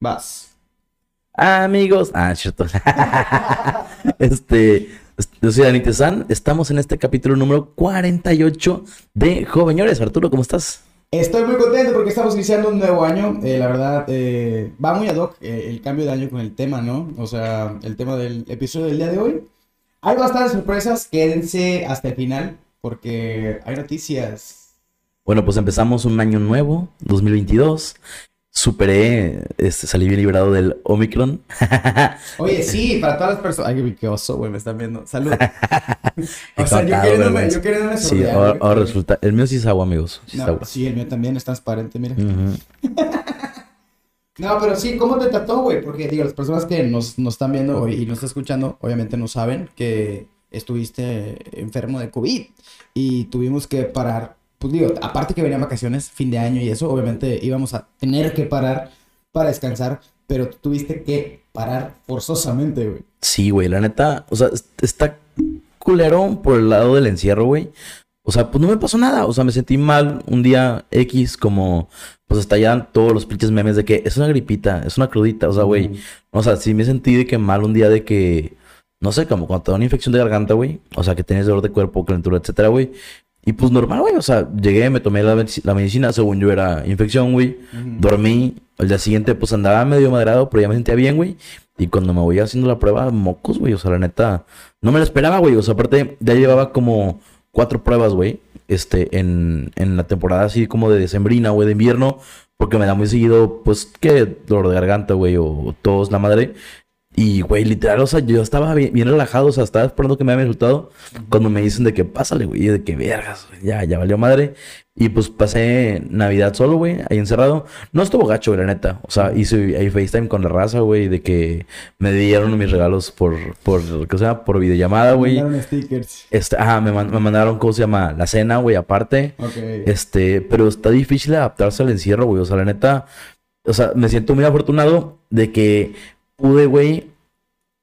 Vas. Amigos. Ah, cierto. este. Yo soy Dani Tezán. Estamos en este capítulo número 48 de Joveñores. Arturo, ¿cómo estás? Estoy muy contento porque estamos iniciando un nuevo año. Eh, la verdad, eh, va muy ad hoc eh, el cambio de año con el tema, ¿no? O sea, el tema del episodio del día de hoy. Hay bastantes sorpresas. Quédense hasta el final porque hay noticias. Bueno, pues empezamos un año nuevo, 2022 superé, este, salí bien librado del Omicron. Oye, sí, para todas las personas. Ay, qué oso, güey, me están viendo. Salud. o sea, yo queriéndome, yo queriéndome Sí, ahora, resulta. El mío sí es agua, amigos. Sí, sí el mío también es transparente, mira. no, pero sí, ¿cómo te trató, güey? Porque, digo, las personas que nos, nos están viendo y nos están escuchando, obviamente no saben que estuviste enfermo de COVID y tuvimos que parar pues digo, aparte que venían vacaciones, fin de año y eso, obviamente íbamos a tener que parar para descansar, pero tuviste que parar forzosamente, güey. Sí, güey, la neta, o sea, está culero por el lado del encierro, güey. O sea, pues no me pasó nada, o sea, me sentí mal un día X como, pues allá todos los pinches memes de que es una gripita, es una crudita, o sea, güey, o sea, sí me sentí de que mal un día de que, no sé, como cuando te da una infección de garganta, güey, o sea, que tienes dolor de cuerpo, calentura, etcétera, güey, y pues normal, güey. O sea, llegué, me tomé la, medicina, según yo era infección, güey. Dormí. Al día siguiente, pues andaba medio madrado, pero ya me sentía bien, güey. Y cuando me voy haciendo la prueba, mocos, güey. O sea, la neta, no me lo esperaba, güey. O sea, aparte, ya llevaba como cuatro pruebas, güey. Este, en, en la temporada así como de decembrina, güey, de invierno. Porque me da muy seguido, pues, que dolor de garganta, güey, o tos, la madre. Y, güey, literal, o sea, yo estaba bien, relajado, o sea, estaba esperando que me haya resultado. Cuando me dicen de que pásale, güey, de que vergas, ya, ya valió madre. Y pues pasé Navidad solo, güey, ahí encerrado. No estuvo gacho, güey, la neta. O sea, hice ahí FaceTime con la raza, güey, de que me dieron mis regalos por, por, ¿qué sea? Por videollamada, güey. Me mandaron stickers. Este, ajá, me, me, mandaron, ¿cómo se llama? La cena, güey, aparte. Ok. Este, pero está difícil adaptarse al encierro, güey. O sea, la neta, o sea, me siento muy afortunado de que pude, güey,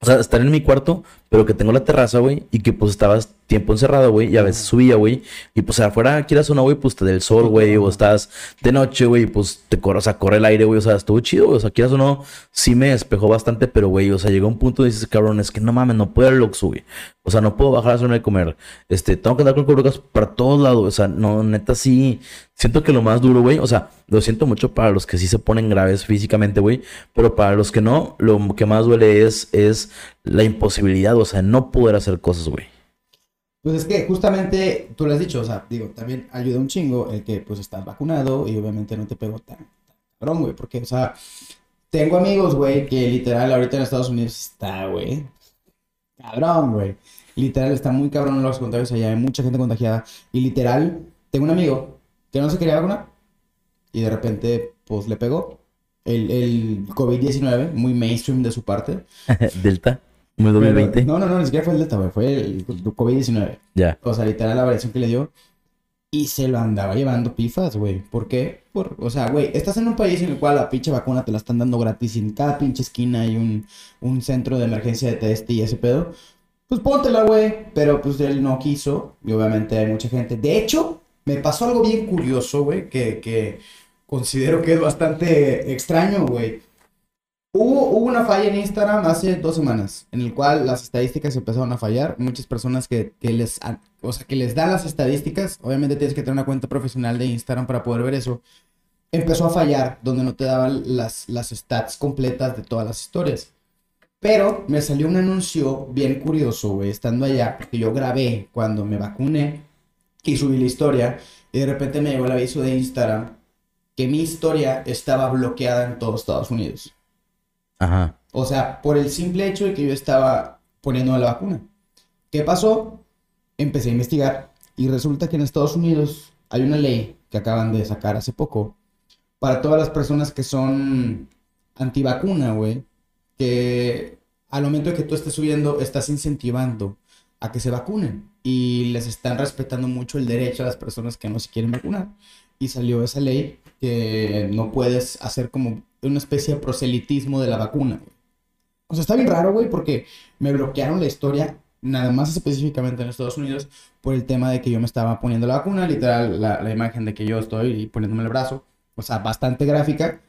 o sea, estar en mi cuarto, pero que tengo la terraza, güey, y que pues estabas tiempo encerrado, güey, y a veces subía, güey, y pues afuera quieras una, güey, pues te del sol, güey, o estás de noche, güey, pues te corre, o sea, corre el aire, güey, o sea, estuvo chido, güey, o sea, quieras o no, sí me despejó bastante, pero, güey, o sea, llegó un punto y dices, cabrón, es que no mames, no puedo ir al güey, o sea, no puedo bajar a la zona de comer, este, tengo que andar con cubrebocas para todos lados, o sea, no, neta, sí, siento que lo más duro, güey, o sea, lo siento mucho para los que sí se ponen graves físicamente, güey, pero para los que no, lo que más duele es, es la imposibilidad, o sea, no poder hacer cosas, güey. Pues es que justamente tú lo has dicho, o sea, digo, también ayuda un chingo el que pues estás vacunado y obviamente no te pegó tan, cabrón, güey, porque, o sea, tengo amigos, güey, que literal ahorita en Estados Unidos está, güey, cabrón, güey. Literal está muy cabrón en los contagios allá, hay mucha gente contagiada y literal, tengo un amigo que no se quería vacunar y de repente, pues le pegó el, el COVID-19, muy mainstream de su parte. Delta. ¿Muy 2020? no, no, no, ni siquiera fue el Delta, güey. Fue el COVID-19. Ya. O sea, literal la variación que le dio. Y se lo andaba llevando pifas, güey. ¿Por qué? Por, o sea, güey, estás en un país en el cual la pinche vacuna te la están dando gratis y en cada pinche esquina hay un, un centro de emergencia de test y ese pedo. Pues póntela, güey. Pero pues él no quiso. Y obviamente hay mucha gente. De hecho, me pasó algo bien curioso, güey, que, que considero que es bastante extraño, güey. Hubo, una falla en Instagram hace dos semanas, en el cual las estadísticas empezaron a fallar. Muchas personas que, les, o sea, que les dan las estadísticas, obviamente tienes que tener una cuenta profesional de Instagram para poder ver eso. Empezó a fallar, donde no te daban las, las stats completas de todas las historias. Pero me salió un anuncio bien curioso, güey, estando allá, porque yo grabé cuando me vacuné y subí la historia, y de repente me llegó el aviso de Instagram que mi historia estaba bloqueada en todos Estados Unidos. Ajá. O sea, por el simple hecho de que yo estaba poniendo la vacuna. ¿Qué pasó? Empecé a investigar y resulta que en Estados Unidos hay una ley que acaban de sacar hace poco para todas las personas que son antivacuna, güey, que al momento de que tú estés subiendo estás incentivando a que se vacunen y les están respetando mucho el derecho a las personas que no se quieren vacunar. Y salió esa ley que no puedes hacer como una especie de proselitismo de la vacuna. O sea, está bien raro, güey, porque me bloquearon la historia, nada más específicamente en Estados Unidos, por el tema de que yo me estaba poniendo la vacuna, literal, la, imagen de que yo estoy poniéndome el brazo, o sea, bastante gráfica.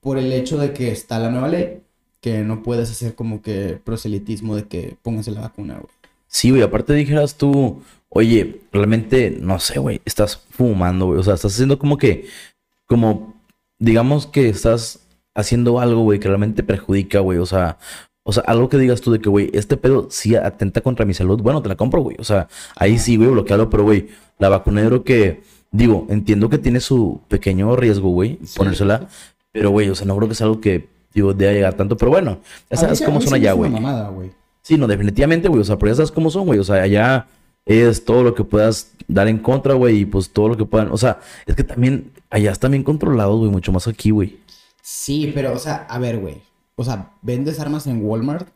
por el hecho de que está la nueva ley, que no puedes hacer como que proselitismo de que pónganse la vacuna, güey. Sí, güey, aparte dijeras tú, oye, realmente, no sé, güey, estás fumando, güey. O sea, estás haciendo como que, como, digamos que estás haciendo algo, güey, que realmente perjudica, güey. O sea, o sea, algo que digas tú de que, güey, este pedo sí atenta contra mi salud, bueno, te la compro, güey. O sea, ahí sí, güey, bloquearlo, pero, güey, la vacuna creo que, digo, entiendo que tiene su pequeño riesgo, güey, ponérsela, pero, güey, o sea, no creo que es algo que, digo, deba llegar tanto, pero bueno, ya sabes cómo son allá, güey. Sí, no, definitivamente, güey, o sea, pero ya sabes cómo son, güey, o sea, allá es todo lo que puedas dar en contra, güey, y pues todo lo que puedan, o sea, es que también, allá están bien controlados, güey, mucho más aquí, güey. Sí, pero, o sea, a ver, güey. O sea, vendes armas en Walmart.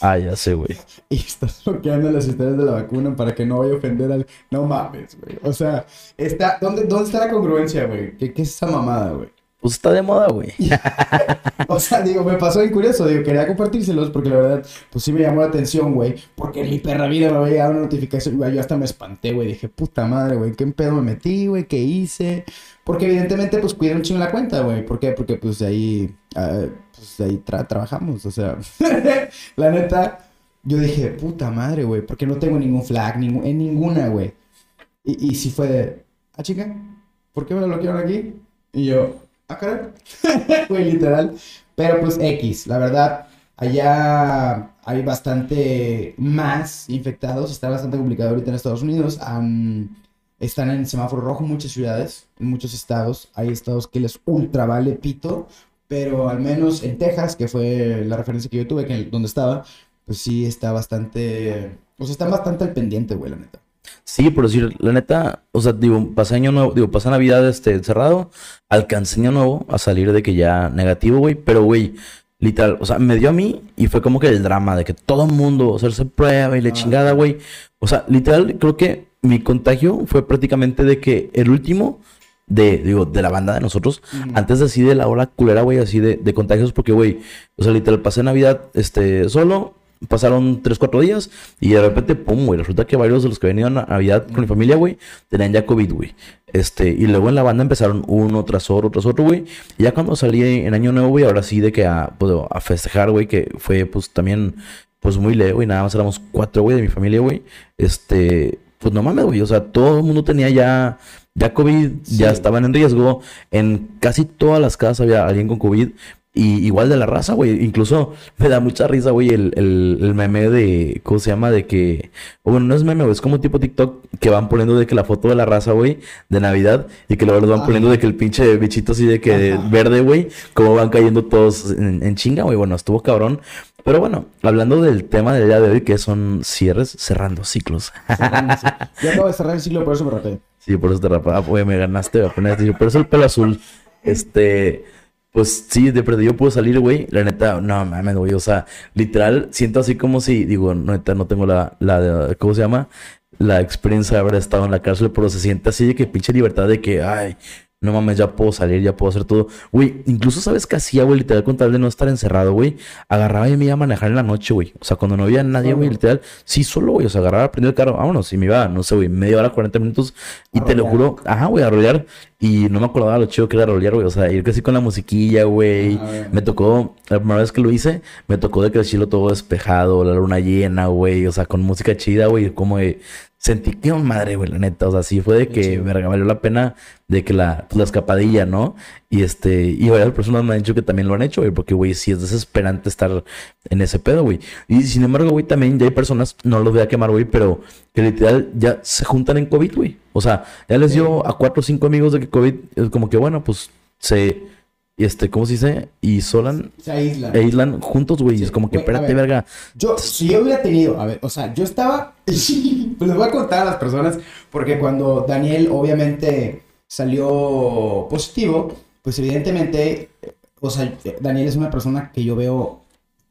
Ah, ya sé, güey. Y estás bloqueando las historias de la vacuna para que no vaya a ofender al. No mames, güey. O sea, está... ¿Dónde, ¿dónde está la congruencia, güey? ¿Qué, ¿Qué es esa mamada, güey? Pues está de moda, güey. o sea, digo, me pasó bien curioso. Digo, quería compartírselos porque la verdad, pues sí me llamó la atención, güey. Porque en mi perra vida me había llegado una notificación. Güey, yo hasta me espanté, güey. Dije, puta madre, güey, ¿qué pedo me metí, güey? ¿Qué hice? Porque evidentemente, pues cuidé un chingo la cuenta, güey. ¿Por qué? Porque pues de ahí, uh, pues de ahí trabajamos. O sea, la neta, yo dije, puta madre, güey. Porque no tengo ningún flag en ninguna, güey. Y, y sí fue de, ah, chica, ¿por qué me lo bloquearon aquí? Y yo, ah, caray. Güey, literal. Pero pues X, la verdad, allá hay bastante más infectados. Está bastante complicado ahorita en Estados Unidos. están en semáforo rojo muchas ciudades, en muchos estados. Hay estados que les ultra vale pito. Pero al menos en Texas, que fue la referencia que yo tuve, que donde estaba, pues sí está bastante. Pues están bastante al pendiente, güey, la neta. Sí, por decir, la neta, o sea, digo, pasé año nuevo, digo, pasé Navidad este, encerrado, alcancé año nuevo a salir de que ya negativo, güey, pero, güey, literal, o sea, me dio a mí y fue como que el drama de que todo el mundo hacerse prueba y le chingada, güey. O sea, literal, creo que mi contagio fue prácticamente de que el último de, digo, de la banda de nosotros, antes de así de la hora culera, güey, así de, de contagios, porque, güey, o sea, literal, pasé Navidad, este, solo, pasaron 3, 4 días y de repente, pum, güey, resulta que varios de los que venían a Navidad con mi familia, güey, tenían ya COVID, güey. Este, y luego en la banda empezaron uno tras otro, tras otro, güey. Y ya cuando salí en Año Nuevo, güey, ahora sí de que a, pues, a festejar, güey, que fue pues también, pues muy leve, güey, nada más éramos cuatro, güey, de mi familia, güey. Este, pues no mames, güey, o sea, todo el mundo tenía ya ya COVID, ya estaban en riesgo. En casi todas las casas había alguien con COVID. Y igual de la raza, güey. Incluso me da mucha risa, güey, el, el, meme de. ¿Cómo se llama? De que. Bueno, no es meme, güey. Es como tipo TikTok que van poniendo de que la foto de la raza, güey, de Navidad. Y que luego van poniendo de que el pinche bichito así de que verde, güey. Como van cayendo todos en, chinga, güey. Bueno, estuvo cabrón. Pero bueno, hablando del tema del día de hoy, que son cierres, cerrando ciclos. Yo acabo de cerrar el ciclo, por eso me rapé. Sí, por eso te rapé. Ah, güey, me ganaste, poner. Por eso el pelo azul. Este. Pues sí, de yo puedo salir, güey. La neta, no mames, güey. O sea, literal, siento así como si, digo, neta, no tengo la, la, ¿cómo se llama? La experiencia de haber estado en la cárcel, pero se siente así de que pinche libertad de que, ay, no mames, ya puedo salir, ya puedo hacer todo. Güey, incluso sabes qué hacía, güey, literal, con tal de no estar encerrado, güey. Agarraba y me iba a manejar en la noche, güey. O sea, cuando no había nadie, güey, literal, sí, solo, güey. O sea, agarraba, prendía el carro, vámonos. Y me iba, no sé, güey, media hora, 40 minutos. Y te lo juro, ajá, güey, a rolear. Y no me acordaba lo chido que era rolear, güey. O sea, ir casi con la musiquilla, güey. Ah, me tocó, la primera vez que lo hice, me tocó de que el chilo todo despejado, la luna llena, güey. O sea, con música chida, güey. Como de sentí que madre, güey, la neta. O sea, sí fue de que, me valió la pena de que la, pues, la escapadilla, ¿no? Y este, y varias personas me han dicho que también lo han hecho, güey, porque, güey, sí es desesperante estar en ese pedo, güey. Y sin embargo, güey, también ya hay personas, no los voy a quemar, güey, pero que literal ya se juntan en COVID, güey. O sea, ya les dio a cuatro o cinco amigos de que COVID, es como que, bueno, pues se y este, ¿cómo se dice? Y Solan. Se aíslan. E aíslan juntos, güey. es como que, espérate, verga. Yo, si yo hubiera tenido, a ver, o sea, yo estaba. pues les voy a contar a las personas, porque cuando Daniel, obviamente, salió positivo, pues evidentemente, o sea, Daniel es una persona que yo veo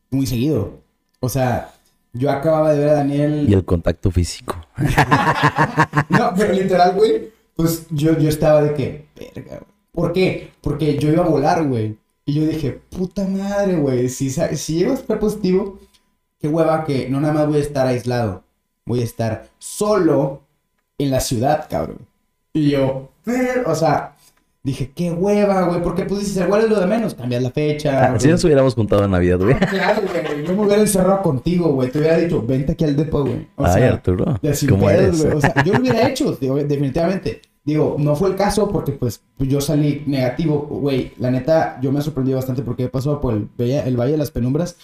muy seguido. O sea, yo acababa de ver a Daniel. Y el contacto físico. no, pero literal, güey. Pues yo, yo estaba de que, verga, güey ¿Por qué? Porque yo iba a volar, güey. Y yo dije, puta madre, güey. Si, si llego a estar positivo, qué hueva que no nada más voy a estar aislado. Voy a estar solo en la ciudad, cabrón. Y yo, o sea, Dije, qué hueva, güey, porque pues dices, igual es lo de menos, cambias la fecha. Ah, si nos hubiéramos juntado en Navidad, güey. Claro, güey, yo me hubiera encerrado contigo, güey, te hubiera dicho, vente aquí al depo, güey. O Ay, sea, Arturo, ¿cómo pedos, eres? güey. O sea, yo lo hubiera hecho, definitivamente. Digo, no fue el caso porque pues yo salí negativo, güey. La neta, yo me sorprendí bastante porque he pasado por el, Valle- el Valle de las Penumbras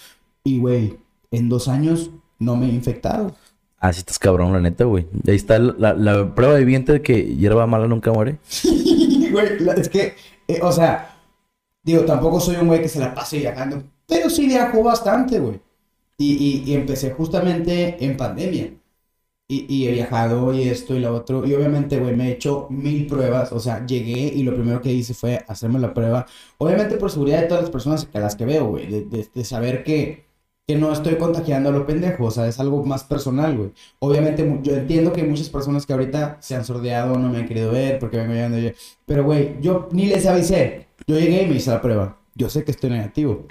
y, güey, en dos años no me he infectado. Ah, sí estás cabrón, la neta, güey. Ahí está la, la prueba viviente de que hierba mala nunca muere. Güey, es que, eh, o sea, digo, tampoco soy un güey que se la pase viajando, pero sí viajo bastante, güey. Y, y, y empecé justamente en pandemia. Y, y he viajado y esto y lo otro. Y obviamente, güey, me he hecho mil pruebas. O sea, llegué y lo primero que hice fue hacerme la prueba. Obviamente por seguridad de todas las personas a las que veo, güey. De, de- de saber que, que no estoy contagiando a lo pendejo. O sea, es algo más personal, güey. Obviamente, yo entiendo que hay muchas personas que ahorita se han sordeado, no me han querido ver porque vengo llegando yo. Pero, güey, yo ni les avisé. Yo llegué y me hice la prueba. Yo sé que estoy negativo.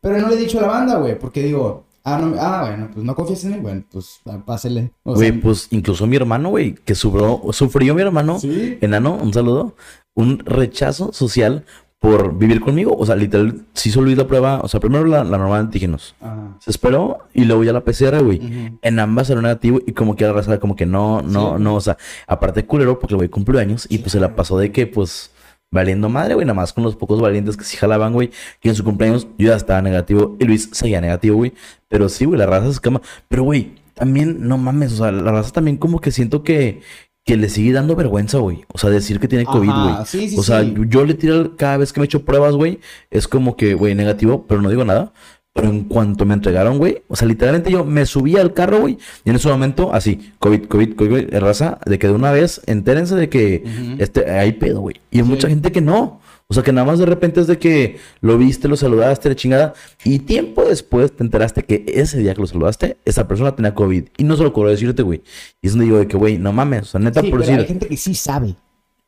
Pero no le he dicho a la banda, güey, porque digo, ah, no, ah, bueno, pues no confías en mí, bueno, pues ah, pásele. Güey, sea, pues incluso mi hermano, güey, que sufrió, sufrió mi hermano, Sí. enano, un saludo, un rechazo social por vivir conmigo. O sea, literal, se hizo Luis la prueba, o sea, primero la, la normal de antígenos. Ajá. Se esperó y luego ya la PCR, güey. En ambas salió negativo y como que la raza como que no, no, Sí. no, o sea, aparte culero porque el güey cumplió años y Sí, pues se la pasó de que pues valiendo madre, güey, nada más con los pocos valientes que sí jalaban, güey, que en su cumpleaños yo ya estaba negativo y Luis seguía negativo, güey. Pero sí, güey, la raza se escama. Pero, güey, también, no mames, o sea, la raza también como que siento que, que le sigue dando vergüenza, güey. O sea, decir que tiene COVID, güey. sí, sí, o sea, sí. yo, yo le tiro cada vez que me echo pruebas, güey, es como que, güey, negativo, pero no digo nada. Pero en cuanto me entregaron, güey, o sea, literalmente yo me subí al carro, güey, y en ese momento, así, COVID, COVID, COVID, COVID, raza, de que de una vez, entérense de que este, hay pedo, güey. Y hay Sí. mucha gente que no. O sea, que nada más de repente es de que lo viste, lo saludaste, la chingada, y tiempo después te enteraste que ese día que lo saludaste, esa persona tenía COVID. Y no se lo ocurrió decirte, güey. Y es donde digo de que, güey, no mames, o sea, neta, Sí, por pero decir, hay gente que sí sabe.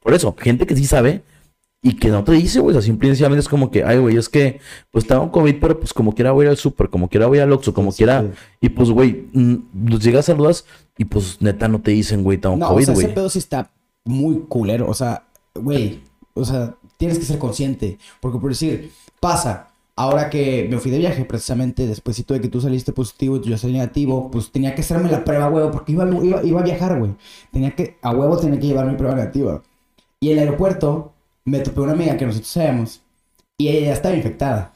por eso, gente que sí sabe y que no te dice, güey. O sea, es como que, ay, güey, es que, pues tengo COVID, pero pues como quiera voy al súper, como quiera voy al Oxxo, como Sí, quiera. sí. Y pues, güey, los llegas, saludas y pues neta no te dicen, güey, tengo No, o COVID, sea, güey. ese pedo sí está muy culero. O sea, güey, o sea, tienes que ser consciente. Porque por decir, pasa. Ahora que me fui de viaje, precisamente después de que tú saliste positivo y yo salí negativo, pues tenía que hacerme la prueba, huevo, porque iba, iba, iba a viajar, güey. Tenía que, a huevo tenía que llevar mi prueba negativa. Y el aeropuerto me topé una amiga que nosotros sabemos y ella ya estaba infectada.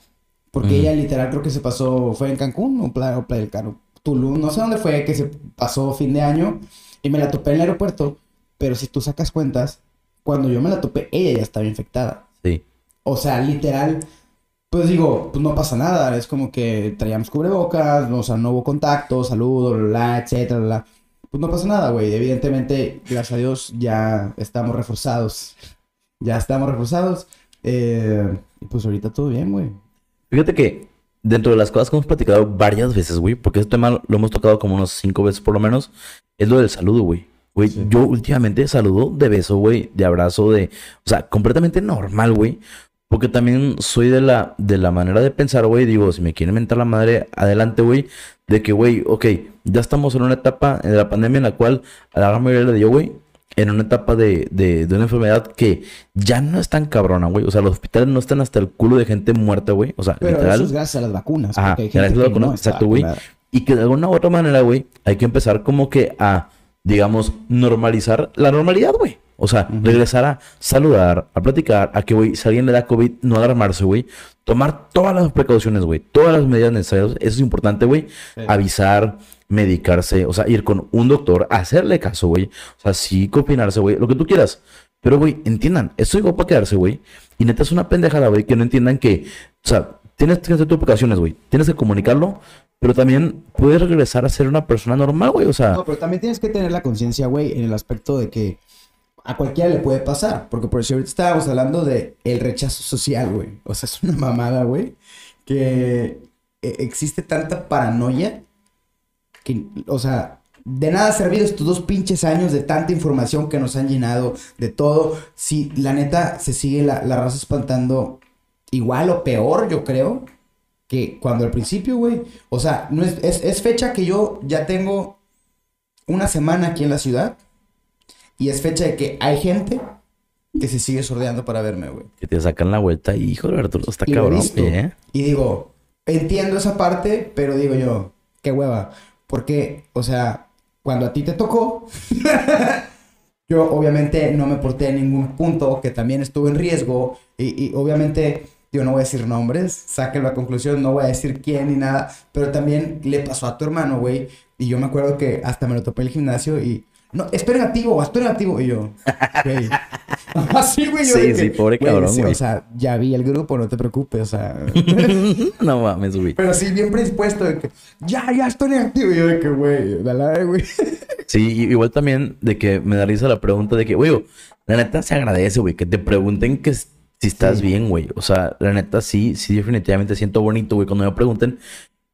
Porque ella literal creo que se pasó, fue en Cancún o Playa, o Playa del Carmen, Tulum, no sé dónde fue, que se pasó fin de año y me la topé en el aeropuerto. Pero si tú sacas cuentas, cuando yo me la topé, ella ya estaba infectada. Sí. O sea, literal, pues digo, pues no pasa nada. Es como que traíamos cubrebocas, o sea, no hubo contacto, saludo, bla, bla, etcétera, bla. Pues no pasa nada, güey. Evidentemente, gracias a Dios, ya estamos reforzados. Ya estamos reforzados. Eh, y pues ahorita todo bien, güey. Fíjate que dentro de las cosas que hemos platicado varias veces, güey, porque este tema lo hemos tocado como unos cinco veces por lo menos, es lo del saludo, güey. Güey, Sí. yo últimamente saludo de beso, güey, de abrazo, de... O sea, completamente normal, güey. Porque también soy de la, de la manera de pensar, güey, digo, si me quieren mentar la madre, adelante, güey, de que, güey, ok, ya estamos en una etapa de la pandemia en la cual a la gran mayoría le dio, güey, en una etapa de, de, de una enfermedad que ya no es tan cabrona, güey. O sea, los hospitales no están hasta el culo de gente muerta, güey. O sea, Pero literal. eso es gracias a las vacunas. Ajá, gracias a las vacunas, no exacto, güey. Y que de alguna u otra manera, güey, hay que empezar como que a, digamos, normalizar la normalidad, güey. O sea, regresar a saludar, a platicar, a que, güey, si alguien le da COVID, no alarmarse, güey. Tomar todas las precauciones, güey. Todas las medidas necesarias. Eso es importante, güey. Sí. Avisar, medicarse, o sea, ir con un doctor, hacerle caso, güey. O sea, sí, combinarse, güey, lo que tú quieras. Pero, güey, entiendan, esto llegó para quedarse, güey. Y neta es una pendejada, güey, que no entiendan que, o sea, tienes que hacer tus precauciones, güey. Tienes que comunicarlo, pero también puedes regresar a ser una persona normal, güey. O sea, No, pero también tienes que tener la conciencia, güey, en el aspecto de que a cualquiera le puede pasar. Porque por si ahorita estábamos hablando de el rechazo social, güey. O sea, es una mamada, güey. Que eh, existe tanta paranoia que, o sea, de nada ha servido estos dos pinches años de tanta información que nos han llenado de todo. Si la neta se sigue la, la raza espantando igual o peor, yo creo, que cuando al principio, güey. O sea, no es, es, es fecha que yo ya tengo una semana aquí en la ciudad. Y es fecha de que hay gente que se sigue sordeando para verme, güey. Que te sacan la vuelta y, hijo de Arturo, está Y lo cabrón, visto. ¿eh? Y digo, entiendo esa parte, pero digo yo, qué hueva. Porque, o sea, cuando a ti te tocó, yo obviamente no me porté en ningún punto, que también estuve en riesgo. Y, y obviamente, yo no voy a decir nombres, saquen la conclusión, no voy a decir quién ni nada. Pero también le pasó a tu hermano, güey. Y yo me acuerdo que hasta me lo topé en el gimnasio y... No, esperen activo, esperen activo. Y yo, güey. Así, güey. yo Sí, de sí, pobre güey, cabrón, sí, güey. O sea, ya vi el grupo, no te preocupes, o sea... no mames, güey. Pero sí, bien predispuesto de que ya, ya estoy activo. Y yo de que, güey, dale, güey. Sí, igual también de que me da risa la pregunta de que, güey, la neta se agradece, güey, que te pregunten que si estás Sí. bien, güey. O sea, la neta sí, sí, definitivamente siento bonito, güey, cuando me pregunten.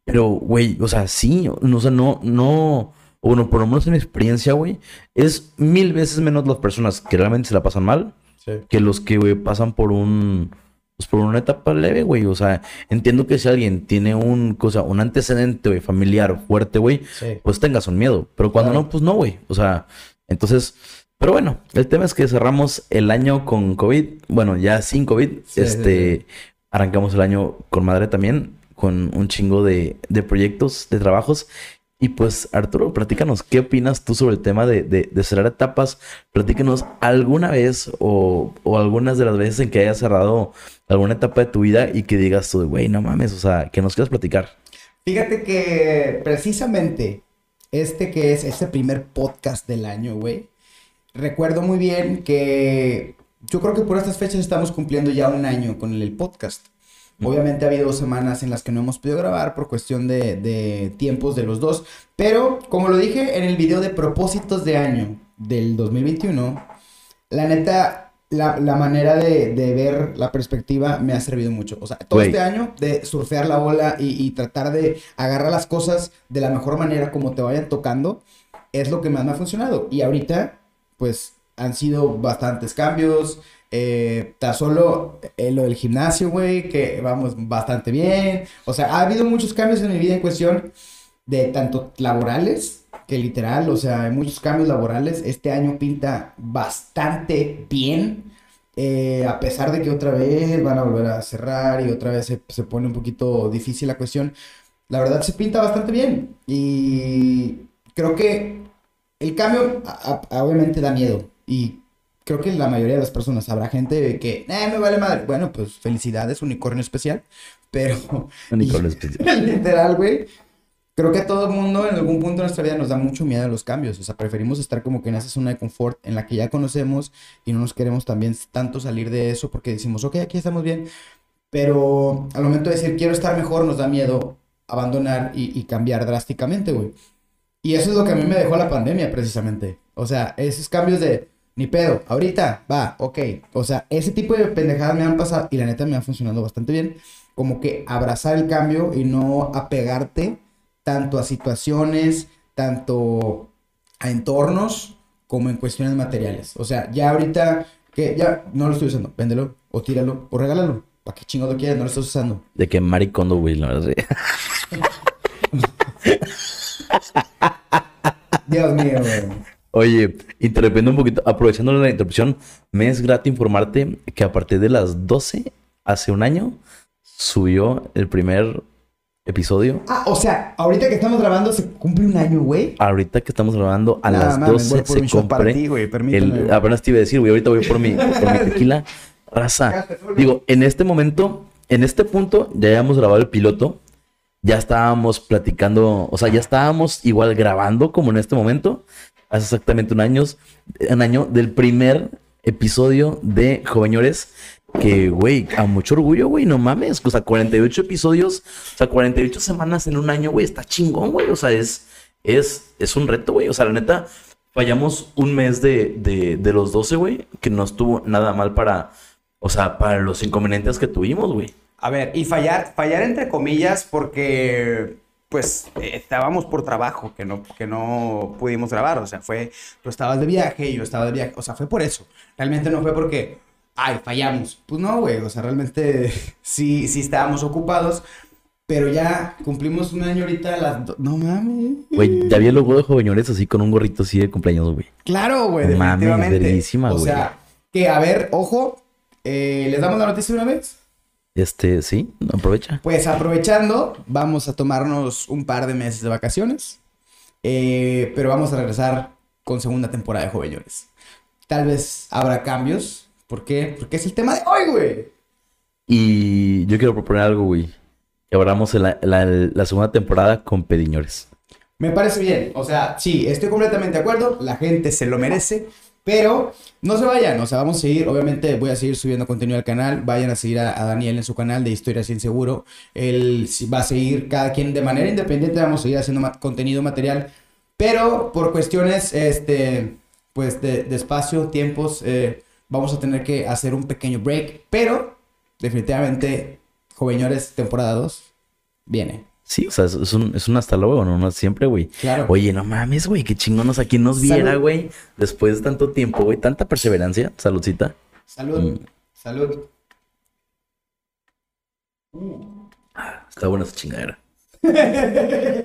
Pero, güey, o sea, sí, no, o sea, no, no, o bueno, por lo menos en mi experiencia, güey, es mil veces menos las personas que realmente se la pasan mal Sí. que los que, güey, pasan por un, pues por una etapa leve, güey. O sea, entiendo que si alguien tiene un, cosa, un antecedente, güey, familiar fuerte, güey, Sí. pues tengas un miedo. Pero cuando Claro. no, pues no, güey. O sea, entonces, pero bueno, el tema es que cerramos el año con COVID. Bueno, ya sin COVID. Sí, este, arrancamos el año con madre también, con un chingo de, de proyectos, de trabajos. Y pues, Arturo, platícanos, ¿qué opinas tú sobre el tema de, de, cerrar etapas? Platícanos alguna vez o, o algunas de las veces en que hayas cerrado alguna etapa de tu vida y que digas tú, güey, no mames, o sea, que nos quieras platicar. Fíjate que precisamente este que es este primer podcast del año, güey. Recuerdo muy bien que yo creo que por estas fechas estamos cumpliendo ya un año con el podcast. Obviamente ha habido dos semanas en las que no hemos podido grabar por cuestión de, de tiempos de los dos. Pero como lo dije en el video de propósitos de año del 2021, la neta, la, la manera de, de ver la perspectiva me ha servido mucho. O sea, todo este año de surfear la bola y, y tratar de agarrar las cosas de la mejor manera como te vayan tocando, es lo que más me ha funcionado. Y ahorita, pues, han sido bastantes cambios. Eh, solo eh, lo del gimnasio, güey, que vamos bastante bien. O sea, ha habido muchos cambios en mi vida en cuestión de tanto laborales, que literal, o sea, hay muchos cambios laborales. Este año pinta bastante bien. eh, a pesar de que otra vez van a volver a cerrar y otra vez se, se pone un poquito difícil la cuestión, la verdad se pinta bastante bien. Y creo que el cambio a- a- obviamente da miedo. Y creo que la mayoría de las personas habrá gente que, eh, me vale madre. Bueno, pues felicidades, unicornio especial. Pero Unicornio especial. Literal, güey. Creo que a todo el mundo en algún punto de nuestra vida nos da mucho miedo a los cambios. O sea, preferimos estar como que en esa zona de confort en la que ya conocemos y no nos queremos también tanto salir de eso porque decimos, ok, aquí estamos bien. Pero al momento de decir quiero estar mejor, nos da miedo abandonar y, y cambiar drásticamente, güey. Y eso es lo que a mí me dejó la pandemia, precisamente. O sea, esos cambios de ni pedo, ahorita, va, ok. O sea, ese tipo de pendejadas me han pasado y la neta me ha funcionado bastante bien. Como que abrazar el cambio y no apegarte tanto a situaciones, tanto a entornos, como en cuestiones materiales. O sea, ya ahorita que ya no lo estoy usando, véndelo o tíralo o regálalo. ¿Para qué chingo lo quieres? No lo estás usando. De que maricondo, güey, la verdad. Dios mío, güey. Oye, interrumpiendo un poquito, aprovechando la interrupción, me es grato informarte que a partir de las 12, hace un año, subió el primer episodio. Ah, o sea, ahorita que estamos grabando se cumple un año, güey. Ahorita que estamos grabando, a las mames, 12 voy por se compre ti, güey, el... Apenas te iba a decir, güey, ahorita voy por mi, por mi tequila. Raza, digo, en este momento, en este punto, ya habíamos grabado el piloto. Ya estábamos platicando, o sea, ya estábamos igual grabando como en este momento. Hace exactamente un año, un año del primer episodio de Joveñores. Que, güey, a mucho orgullo, güey, no mames. O sea, 48 episodios, o sea, 48 semanas en un año, güey, está chingón, güey. O sea, es, es, es un reto, güey. O sea, la neta, fallamos un mes de, de, de los 12, güey, que no estuvo nada mal para, o sea, para los inconvenientes que tuvimos, güey. A ver, y fallar, fallar entre comillas porque pues eh, estábamos por trabajo, que no, que no pudimos grabar, o sea, fue, Tú estabas de viaje y yo estaba de viaje. O sea, fue por eso. Realmente no fue porque, ay, fallamos. Pues no, güey. O sea, realmente sí, sí estábamos ocupados. Pero ya cumplimos un año ahorita a las... do- No mames. Güey, ya vi el logo de Joveñores así con un gorrito así de cumpleaños, güey. Claro, güey, No mames, definitivamente. verguísima, o güey. sea, Que, a ver, ojo, eh, ¿les damos la noticia una vez? Este, sí, aprovecha. Pues aprovechando, vamos a tomarnos un par de meses de vacaciones. eh, pero vamos a regresar con segunda temporada de Joveñones. Tal vez habrá cambios. ¿Por qué? Porque es el tema de hoy, güey. Y yo quiero proponer algo, güey. Que abramos la, la- la segunda temporada con pediñores. Me parece bien. O sea, sí, estoy completamente de acuerdo. La gente se lo merece. Pero no se vayan. O sea, vamos a seguir. Obviamente voy a seguir subiendo contenido al canal. Vayan a seguir a, Daniel en su canal de Historia Sin Seguro. Él va a seguir cada quien de manera independiente. Vamos a seguir haciendo contenido material. Pero por cuestiones, este, pues de, de espacio, tiempos, eh, vamos a tener que hacer un pequeño break. Pero definitivamente, Joveñores, temporada 2, viene. Sí, o sea, es, un, es un hasta luego, no, no siempre, güey. Claro. Oye, no mames, güey, qué chingonos a quien nos viera, Salud. güey. Después de tanto tiempo, güey, tanta perseverancia. Saludcita. Salud. Mm. Salud. Está buena esa chingadera.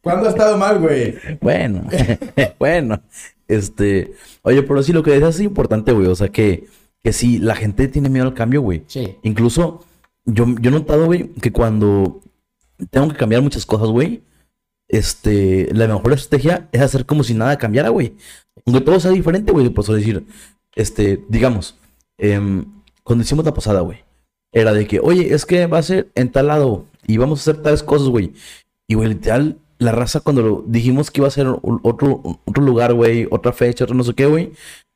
¿Cuándo ha estado mal, güey? Bueno, bueno. Este, oye, pero sí lo que decías es importante, güey. O sea, que, que si la gente tiene miedo al cambio, güey. Sí. Incluso, yo, yo he notado, güey, que cuando tengo que cambiar muchas cosas, güey, este, la mejor estrategia es hacer como si nada cambiara, güey. Aunque todo sea diferente, güey. Por eso decir, este, digamos, em, cuando hicimos la pasada, güey, era de que, oye, es que va a ser en tal lado y vamos a hacer tales cosas, güey. Y, güey, literal, la raza cuando dijimos que iba a ser otro, otro lugar, güey, otra fecha, otro no sé qué, güey,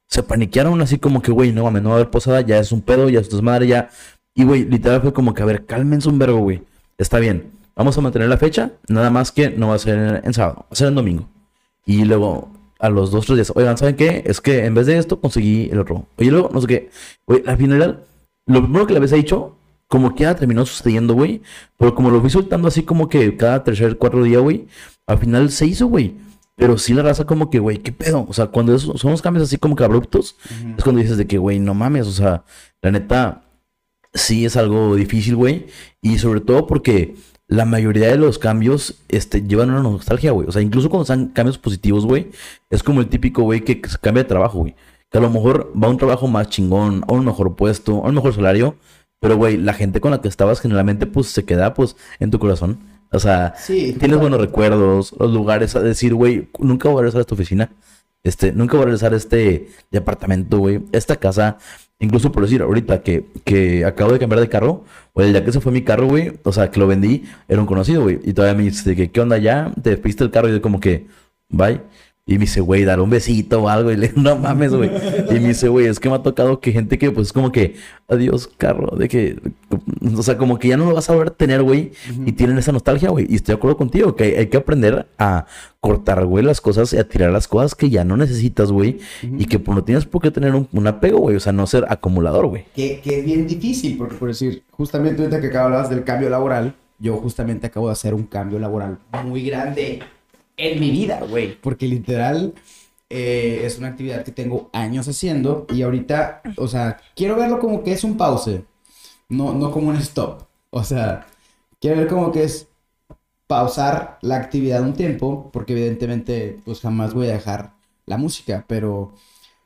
se paniquearon así como que, güey, no mames, no va a haber posada, ya es un pedo, ya es desmadre, ya. Y, güey, literal fue como que, a ver, cálmense un verbo, güey. Está bien, vamos a mantener la fecha, nada más que no va a ser en, sábado, va a ser en domingo. Y luego, a los dos, tres días, oigan, ¿saben qué? Es que en vez de esto conseguí el otro. Oye, luego, no sé qué. Güey, al final, lo primero que le habéis dicho, como que ya terminó sucediendo, güey. Pero como lo fui soltando así como que cada tercer, cuarto día, güey, al final se hizo, güey. Pero sí la raza como que, güey, ¿qué pedo? O sea, cuando son los cambios así como que abruptos, es cuando dices de que, güey, no mames, o sea, la neta, sí es algo difícil, güey. Y sobre todo porque la mayoría de los cambios este, llevan una nostalgia, güey. O sea, incluso cuando son cambios positivos, güey, es como el típico, güey, que, se cambia de trabajo, güey. Que a lo mejor va a un trabajo más chingón, a un mejor puesto, a un mejor salario. Pero, güey, la gente con la que estabas generalmente, pues, se queda, pues, en tu corazón. O sea, Sí. tienes buenos recuerdos, los lugares a decir, güey, nunca voy a regresar a esta oficina. Este, nunca voy a regresar a este departamento, güey. Esta casa, incluso por decir, ahorita que, que acabo de cambiar de carro, güey, el día que se fue mi carro, güey, o sea, que lo vendí, era un conocido, güey. Y todavía me dice que, ¿qué onda ya? Te despediste el carro y yo como que, bye. Y me dice, güey, dar un besito o algo. Y le no mames, güey. Y me dice, güey, es que me ha tocado que gente que, pues, como que, adiós, carro, de que, o sea, como que ya no lo vas a volver a tener, güey. Y tienen esa nostalgia, güey. Y estoy de acuerdo contigo, que hay, hay que aprender a cortar, güey, las cosas y a tirar las cosas que ya no necesitas, güey. Y que pues, no tienes por qué tener un, un apego, güey. O sea, no ser acumulador, güey. Que, que es bien difícil, porque por decir, justamente ahorita que acabas del cambio laboral, yo justamente acabo de hacer un cambio laboral muy grande en mi vida, güey. Porque literal eh, es una actividad que tengo años haciendo y ahorita, o sea, quiero verlo como que es un pause, no, no como un stop. O sea, quiero ver como que es pausar la actividad un tiempo, porque evidentemente, pues jamás voy a dejar la música, pero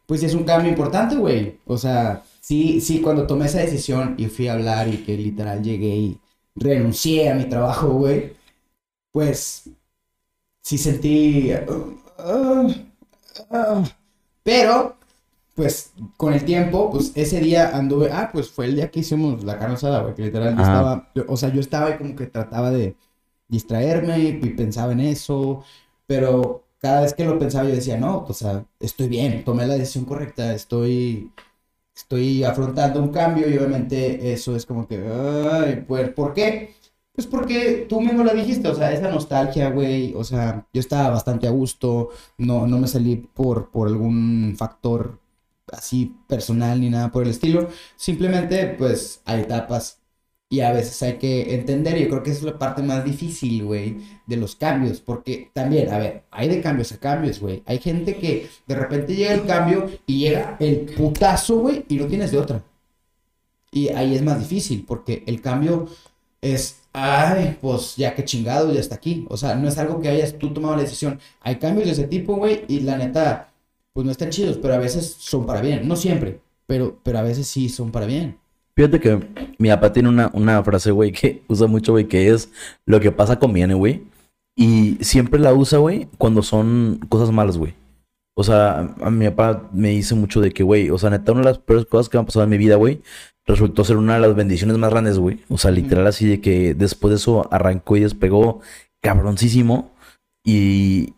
pues es un cambio importante, güey. O sea, sí, sí, cuando tomé esa decisión y fui a hablar y que literal llegué y renuncié a mi trabajo, güey, pues sí sentí... ah, ah, pero, pues, con el tiempo, pues, ese día anduve... Ah, pues fue el día que hicimos la carne asada, güey, que literal yo estaba... yo- o sea, yo estaba y como que trataba de distraerme y, y pensaba en eso, pero cada vez que lo pensaba yo decía, no, o sea, estoy bien, tomé la decisión correcta, estoy, estoy afrontando un cambio y obviamente eso es como que, ay, pues, ¿por qué? Pues porque tú mismo lo dijiste, o sea, esa nostalgia, güey, o sea, yo estaba bastante a gusto, no, no me salí por, por algún factor así personal ni nada por el estilo, simplemente pues hay etapas y a veces hay que entender, yo creo que esa es la parte más difícil, güey, de los cambios, porque también, a ver, hay de cambios a cambios, güey. Hay gente que de repente llega el cambio y llega el putazo, güey, y no tienes de otra. Y ahí es más difícil, porque el cambio es, ay, pues ya que chingado, ya está aquí. O sea, no es algo que hayas tú tomado la decisión. Hay cambios de ese tipo, güey, y la neta, pues no están chidos, pero a veces son para bien, no siempre. pero, pero a veces sí son para bien. Fíjate que mi papá tiene una, una frase, güey, que usa mucho, güey, que es lo que pasa conviene, güey. Y siempre la usa, güey, cuando son cosas malas, güey. O sea, a mi papá me dice mucho de que, güey, o sea, neta, una de las peores cosas que me han pasado en mi vida, güey, resultó ser una de las bendiciones más grandes, güey. O sea, literal así de que después de eso arrancó y despegó cabroncísimo. Y,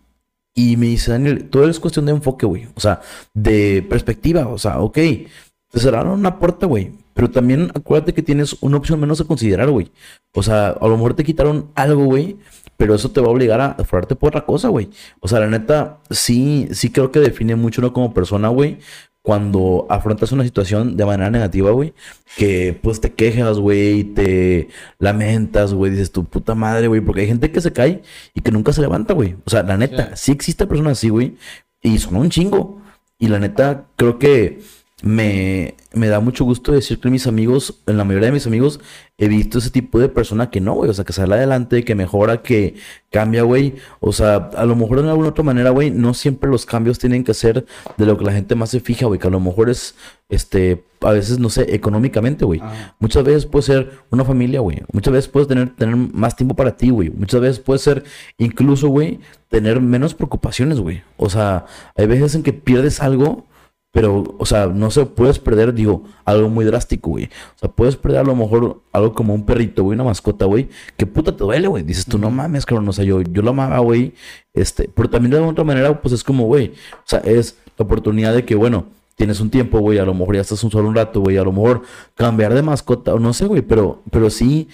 y me dice, Daniel, todo es cuestión de enfoque, güey. O sea, de perspectiva. O sea, ok, te cerraron una puerta, güey. Pero también acuérdate que tienes una opción menos a considerar, güey. O sea, a lo mejor te quitaron algo, güey. Pero eso te va a obligar a forrarte por otra cosa, güey. O sea, la neta, sí, sí creo que define mucho uno como persona, güey cuando afrontas una situación de manera negativa, güey, que pues te quejas, güey, te lamentas, güey, dices tu puta madre, güey, porque hay gente que se cae y que nunca se levanta, güey. O sea, la neta, sí, existe personas así, güey, y son un chingo. Y la neta, creo que me, me da mucho gusto decir que mis amigos, en la mayoría de mis amigos, he visto ese tipo de persona que no, güey. O sea, que sale adelante, que mejora, que cambia, güey. O sea, a lo mejor de alguna otra manera, güey, no siempre los cambios tienen que ser de lo que la gente más se fija, güey. Que a lo mejor es, este, a veces, no sé, económicamente, güey. Muchas veces puede ser una familia, güey. Muchas veces puedes tener, tener más tiempo para ti, güey. Muchas veces puede ser, incluso, güey, tener menos preocupaciones, güey. O sea, hay veces en que pierdes algo pero, o sea, no se puedes perder, digo, algo muy drástico, güey. O sea, puedes perder a lo mejor algo como un perrito, güey, una mascota, güey. Que puta te duele, güey. Dices tú, no mames, cabrón. O sea, yo, yo lo amaba, güey. Este, pero también de otra manera, pues es como, güey. O sea, es la oportunidad de que, bueno, tienes un tiempo, güey. A lo mejor ya estás un solo un rato, güey. A lo mejor cambiar de mascota, o no sé, güey. Pero, pero sí,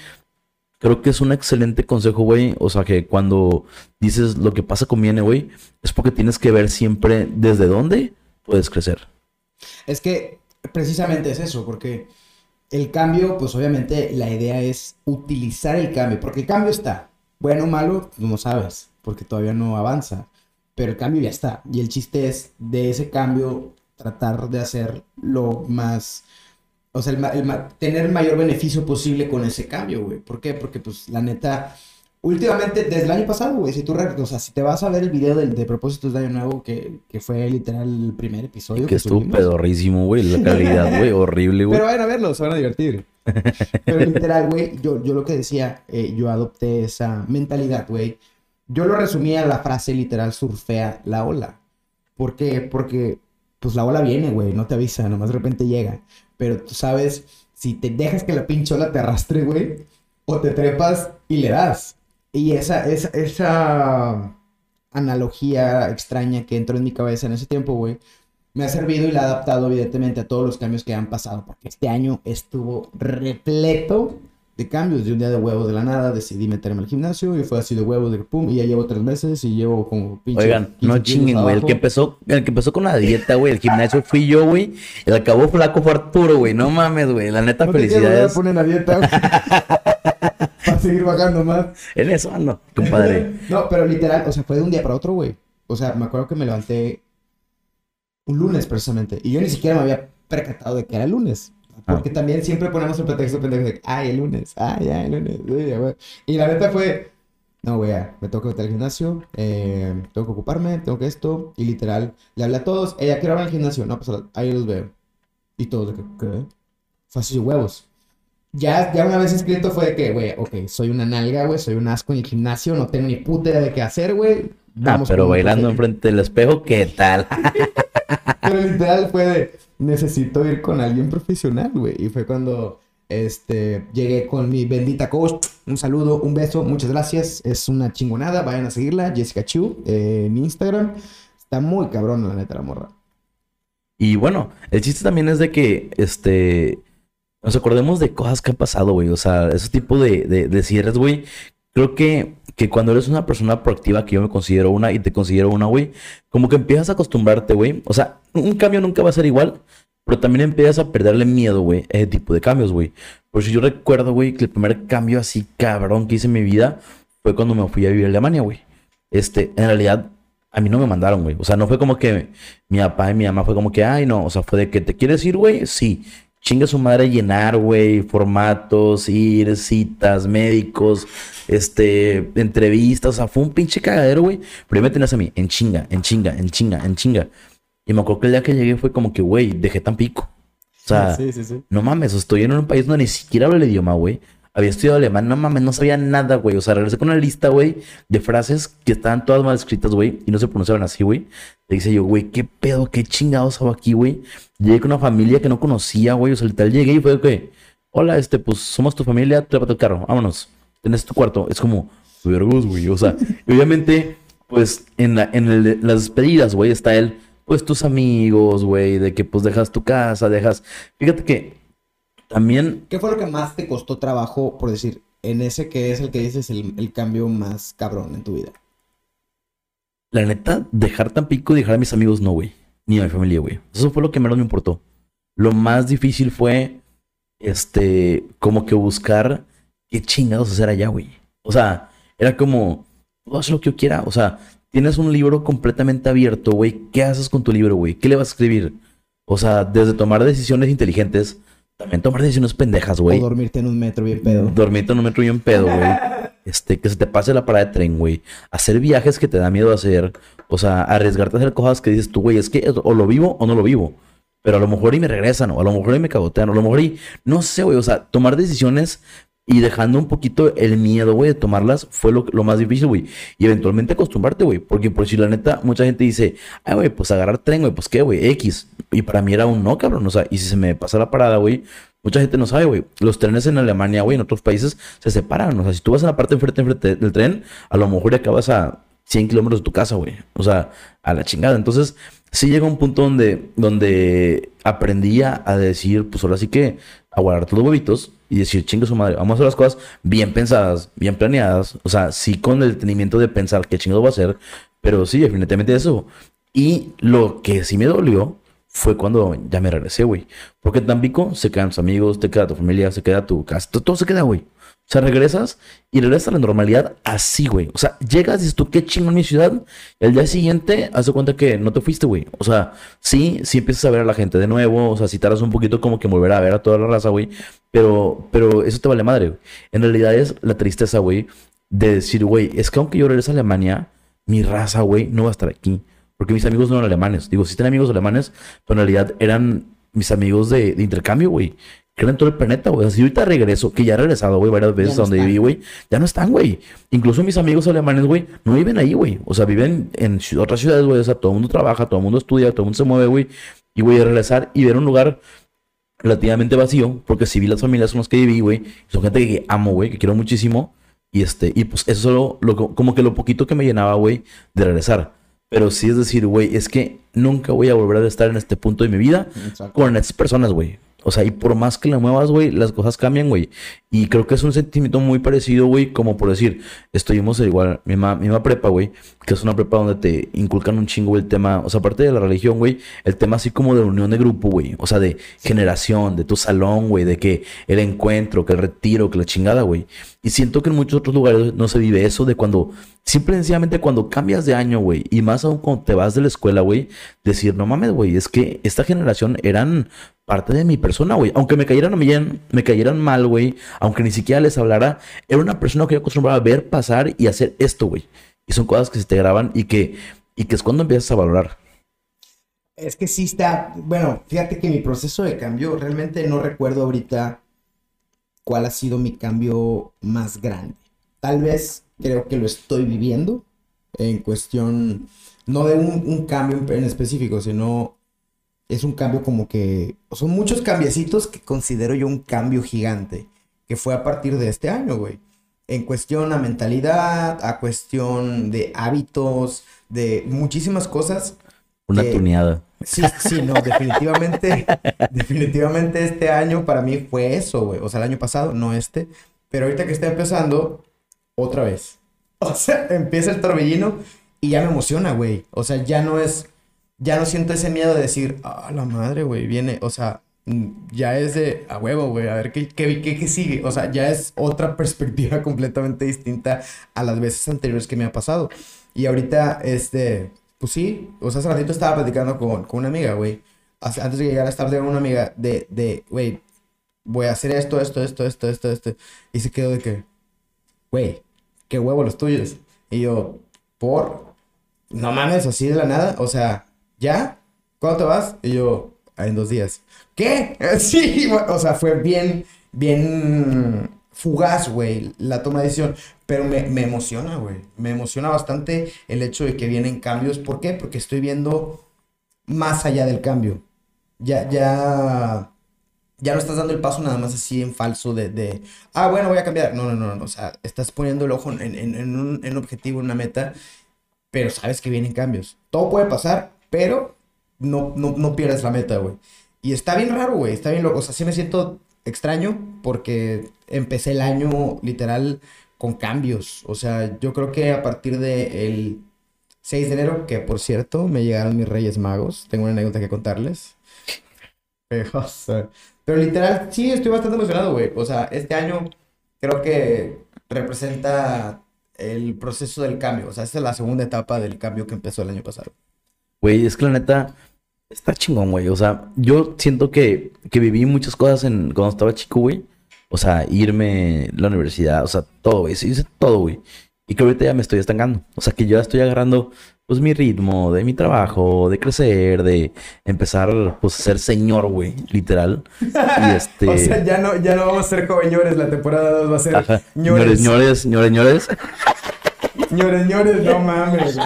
creo que es un excelente consejo, güey. O sea, que cuando dices lo que pasa conviene, güey, es porque tienes que ver siempre desde dónde puedes crecer. Es que precisamente es eso, porque el cambio, pues obviamente la idea es utilizar el cambio, porque el cambio está, bueno o malo, no sabes, porque todavía no avanza, pero el cambio ya está, y el chiste es de ese cambio tratar de hacer lo más, o sea, tener el mayor beneficio posible con ese cambio, güey. ¿Por qué? Porque pues la neta Últimamente, desde el año pasado, güey, si tú, o sea, si te vas a ver el video del, de propósitos de año nuevo, que, que fue literal el primer episodio. Que, que estuvo pedorrísimo, güey, la calidad, güey, horrible, güey. Pero vayan a verlo, se van a divertir. Pero literal, güey, yo, yo lo que decía, eh, yo adopté esa mentalidad, güey. Yo lo resumía en la frase literal, surfea la ola. ¿Por qué? Porque, pues la ola viene, güey, no te avisa, nomás de repente llega. Pero tú sabes, si te dejas que la pinche ola te arrastre, güey, o te trepas y le das. Y esa, esa, esa analogía extraña que entró en mi cabeza en ese tiempo, güey, me ha servido y la ha adaptado evidentemente a todos los cambios que han pasado, porque este año estuvo repleto de cambios. De un día de huevos de la nada decidí meterme al gimnasio y fue así de huevos de pum, y ya llevo tres meses y llevo como pinche. Oigan, no chinguen, güey. El que empezó, el que empezó con la dieta, güey, el gimnasio fui yo, güey. El acabó flaco fue Arturo, güey. No mames, güey. La neta, felicidades. Te la dieta. seguir bajando más. En eso ando, compadre. no, pero literal, o sea, fue de un día para otro, güey. O sea, me acuerdo que me levanté un lunes precisamente. Y yo ni siquiera me había percatado de que era lunes. Porque ah. también siempre ponemos el pretexto pendejo de, ay, el lunes, ay, ya, el lunes. Y la neta fue, no, güey, me tengo que meter al gimnasio, eh, tengo que ocuparme, tengo que esto. Y literal, le hablé a todos, ella quiero ir al gimnasio. No, pues ahí los veo. Y todos ¿qué? Fue así, huevos ya, ya una vez escrito fue de que, güey, ok, soy una nalga, güey, soy un asco en el gimnasio, no tengo ni puta idea de qué hacer, güey. Ah, pero bailando enfrente del espejo, ¿qué tal? pero literal fue de, necesito ir con alguien profesional, güey. Y fue cuando, este, llegué con mi bendita coach. Un saludo, un beso, muchas gracias. Es una chingonada, vayan a seguirla, Jessica Chu, eh, en Instagram. Está muy cabrón, la neta, la morra. Y bueno, el chiste también es de que, este nos acordemos de cosas que han pasado, güey. O sea, ese tipo de, de, cierres, güey. Creo que, que cuando eres una persona proactiva, que yo me considero una y te considero una, güey, como que empiezas a acostumbrarte, güey. O sea, un cambio nunca va a ser igual, pero también empiezas a perderle miedo, güey, a ese tipo de cambios, güey. Por si yo recuerdo, güey, que el primer cambio así cabrón que hice en mi vida fue cuando me fui a vivir a Alemania, güey. Este, en realidad, a mí no me mandaron, güey. O sea, no fue como que mi papá y mi mamá fue como que, ay, no. O sea, fue de que te quieres ir, güey. Sí chinga su madre llenar, güey, formatos, ir, citas, médicos, este, entrevistas, o sea, fue un pinche cagadero, güey. Pero me tenías a mí, en chinga, en chinga, en chinga, en chinga. Y me acuerdo que el día que llegué fue como que, güey, dejé tan pico. sea, Sí, sí, sí. no mames, estoy en un país donde ni siquiera hablo el idioma, güey. Había estudiado alemán, no mames, no sabía nada, güey. O sea, regresé con una lista, güey, de frases que estaban todas mal escritas, güey, y no se pronunciaban así, güey. Le dice yo, güey, qué pedo, qué chingados hago aquí, güey. Llegué con una familia que no conocía, güey. O sea, literal llegué y fue que, hola, este, pues somos tu familia, trépate el carro, vámonos. Tenés tu cuarto. Es como, vergos, güey. O sea, obviamente, pues en, la, en las despedidas, güey, está él, pues tus amigos, güey, de que pues dejas tu casa, dejas. Fíjate que también ¿Qué fue lo que más te costó trabajo, por decir, en ese que es el que dices el, el cambio más cabrón en tu vida? La neta, dejar Tampico y dejar a mis amigos, no, güey. Ni a mi familia, güey. Eso fue lo que menos me importó. Lo más difícil fue, este, como que buscar qué chingados hacer allá, güey. O sea, era como, puedo hacer lo que yo quiera. O sea, tienes un libro completamente abierto, güey. ¿Qué haces con tu libro, güey? ¿Qué le vas a escribir? O sea, desde tomar decisiones inteligentes, también tomar decisiones pendejas, güey. O dormirte en un metro bien pedo. Dormirte en un metro bien pedo, güey. Este, que se te pase la parada de tren, güey. Hacer viajes que te da miedo hacer. O sea, arriesgarte a hacer cosas que dices tú, güey, es que o lo vivo o no lo vivo. Pero a lo mejor y me regresan, o a lo mejor y me cagotean, o a lo mejor y no sé, güey. O sea, tomar decisiones y dejando un poquito el miedo, güey, de tomarlas fue lo, lo más difícil, güey. Y eventualmente acostumbrarte, güey. Porque por si la neta, mucha gente dice, ay, güey, pues agarrar tren, güey, pues qué, güey, X. Y para mí era un no, cabrón. O sea, y si se me pasa la parada, güey, Mucha gente no sabe, güey. Los trenes en Alemania, güey, en otros países se separan. O sea, si tú vas a la parte enfrente, enfrente del tren, a lo mejor acabas a 100 kilómetros de tu casa, güey. O sea, a la chingada. Entonces, sí llega un punto donde, donde aprendí a decir, pues ahora sí que a guardar tus huevitos y decir, chingue su madre, vamos a hacer las cosas bien pensadas, bien planeadas. O sea, sí con el detenimiento de pensar qué chingados va a hacer, pero sí, definitivamente eso. Y lo que sí me dolió fue cuando ya me regresé, güey. Porque en Tampico se quedan tus amigos, te queda tu familia, se queda tu casa, todo, todo se queda, güey. O sea, regresas y regresas a la normalidad así, güey. O sea, llegas y dices tú, qué chingo en mi ciudad. El día siguiente, haz de cuenta que no te fuiste, güey. O sea, sí, sí empiezas a ver a la gente de nuevo. O sea, si tardas un poquito como que volver a ver a toda la raza, güey. Pero, pero eso te vale madre, güey. En realidad es la tristeza, güey, de decir, güey, es que aunque yo regrese a Alemania, mi raza, güey, no va a estar aquí. Porque mis amigos no eran alemanes. Digo, sí tenía amigos alemanes, pero en realidad eran mis amigos de, de intercambio, güey. Que eran todo el planeta, güey. Así ahorita regreso, que ya he regresado, güey, varias veces no a donde están. viví, güey. Ya no están, güey. Incluso mis amigos alemanes, güey, no viven ahí, güey. O sea, viven en otras ciudades, güey. O sea, todo el mundo trabaja, todo el mundo estudia, todo el mundo se mueve, güey. Y voy a regresar y ver un lugar relativamente vacío, porque si vi las familias con las que viví, güey, son gente que amo, güey, que quiero muchísimo. Y este, y pues eso es solo lo, como que lo poquito que me llenaba, güey, de regresar. Pero sí es decir, güey, es que nunca voy a volver a estar en este punto de mi vida Exacto. con estas personas, güey. O sea, y por más que la muevas, güey, las cosas cambian, güey. Y creo que es un sentimiento muy parecido, güey, como por decir, estuvimos igual, misma, misma prepa, güey, que es una prepa donde te inculcan un chingo el tema, o sea, aparte de la religión, güey, el tema así como de unión de grupo, güey. O sea, de generación, de tu salón, güey, de que el encuentro, que el retiro, que la chingada, güey. Y siento que en muchos otros lugares no se vive eso de cuando, simple y sencillamente cuando cambias de año, güey, y más aún cuando te vas de la escuela, güey, decir, no mames, güey, es que esta generación eran parte de mi persona, güey. Aunque me cayeran bien, me cayeran mal, güey, aunque ni siquiera les hablara, era una persona que yo acostumbraba a ver pasar y hacer esto, güey. Y son cosas que se te graban y que, y que es cuando empiezas a valorar. Es que sí está, bueno, fíjate que mi proceso de cambio, realmente no recuerdo ahorita cuál ha sido mi cambio más grande. Tal vez creo que lo estoy viviendo en cuestión, no de un, un cambio en, específico, sino es un cambio como que, son muchos cambiecitos que considero yo un cambio gigante, que fue a partir de este año, güey. En cuestión a mentalidad, a cuestión de hábitos, de muchísimas cosas. Una que- tuneada. Sí, sí, no, definitivamente, definitivamente este año para mí fue eso, güey. O sea, el año pasado, no este. Pero ahorita que está empezando, otra vez. O sea, empieza el torbellino y ya me emociona, güey. O sea, ya no es, ya no siento ese miedo de decir, ah, la madre, güey, viene. O sea, mm, ya es de, a huevo, güey, a ver qué, qué, qué, qué sigue. O sea, ya es otra perspectiva completamente distinta a las veces anteriores que me ha pasado. Y ahorita, este, pues sí, o sea, hace ratito estaba platicando con, con una amiga, güey. Antes de llegar a estar con una amiga de, de, güey, voy a hacer esto, esto, esto, esto, esto, esto. Y se quedó de que, güey, qué huevo los tuyos. Y yo, por, no mames, así de la nada, o sea, ¿ya? ¿Cuándo te vas? Y yo, en dos días. ¿Qué? Sí, o sea, fue bien, bien fugaz, güey, la toma de decisión. Pero me, me emociona, güey. Me emociona bastante el hecho de que vienen cambios. ¿Por qué? Porque estoy viendo más allá del cambio. Ya, ya, ya no estás dando el paso nada más así en falso de, de ah, bueno, voy a cambiar. No, no, no, no. O sea, estás poniendo el ojo en, en- en un, en objetivo, en una meta, pero sabes que vienen cambios. Todo puede pasar, pero no, no, no pierdas la meta, güey. Y está bien raro, güey. Está bien loco. O sea, sí me siento extraño porque empecé el año literal con cambios. O sea, yo creo que a partir del 6 de enero, que por cierto, me llegaron mis Reyes Magos. Tengo una anécdota que contarles. Pero, pero literal, sí, estoy bastante emocionado, güey. O sea, este año creo que representa el proceso del cambio. O sea, esta es la segunda etapa del cambio que empezó el año pasado. Güey, es que la neta está chingón, güey. O sea, yo siento que, que viví muchas cosas en, cuando estaba chico, güey. O sea, irme a la universidad, o sea, todo, güey. Sí, hice todo, güey. Y que ahorita ya me estoy estancando. O sea, que yo ya estoy agarrando, pues, mi ritmo de mi trabajo, de crecer, de empezar, pues, a ser señor, güey, literal. Y este... O sea, ya no, ya no vamos a ser joveñores, la temporada 2 va a ser Ajá. ñores. Ñores, ñores, ñores, ñores. ñores, no mames.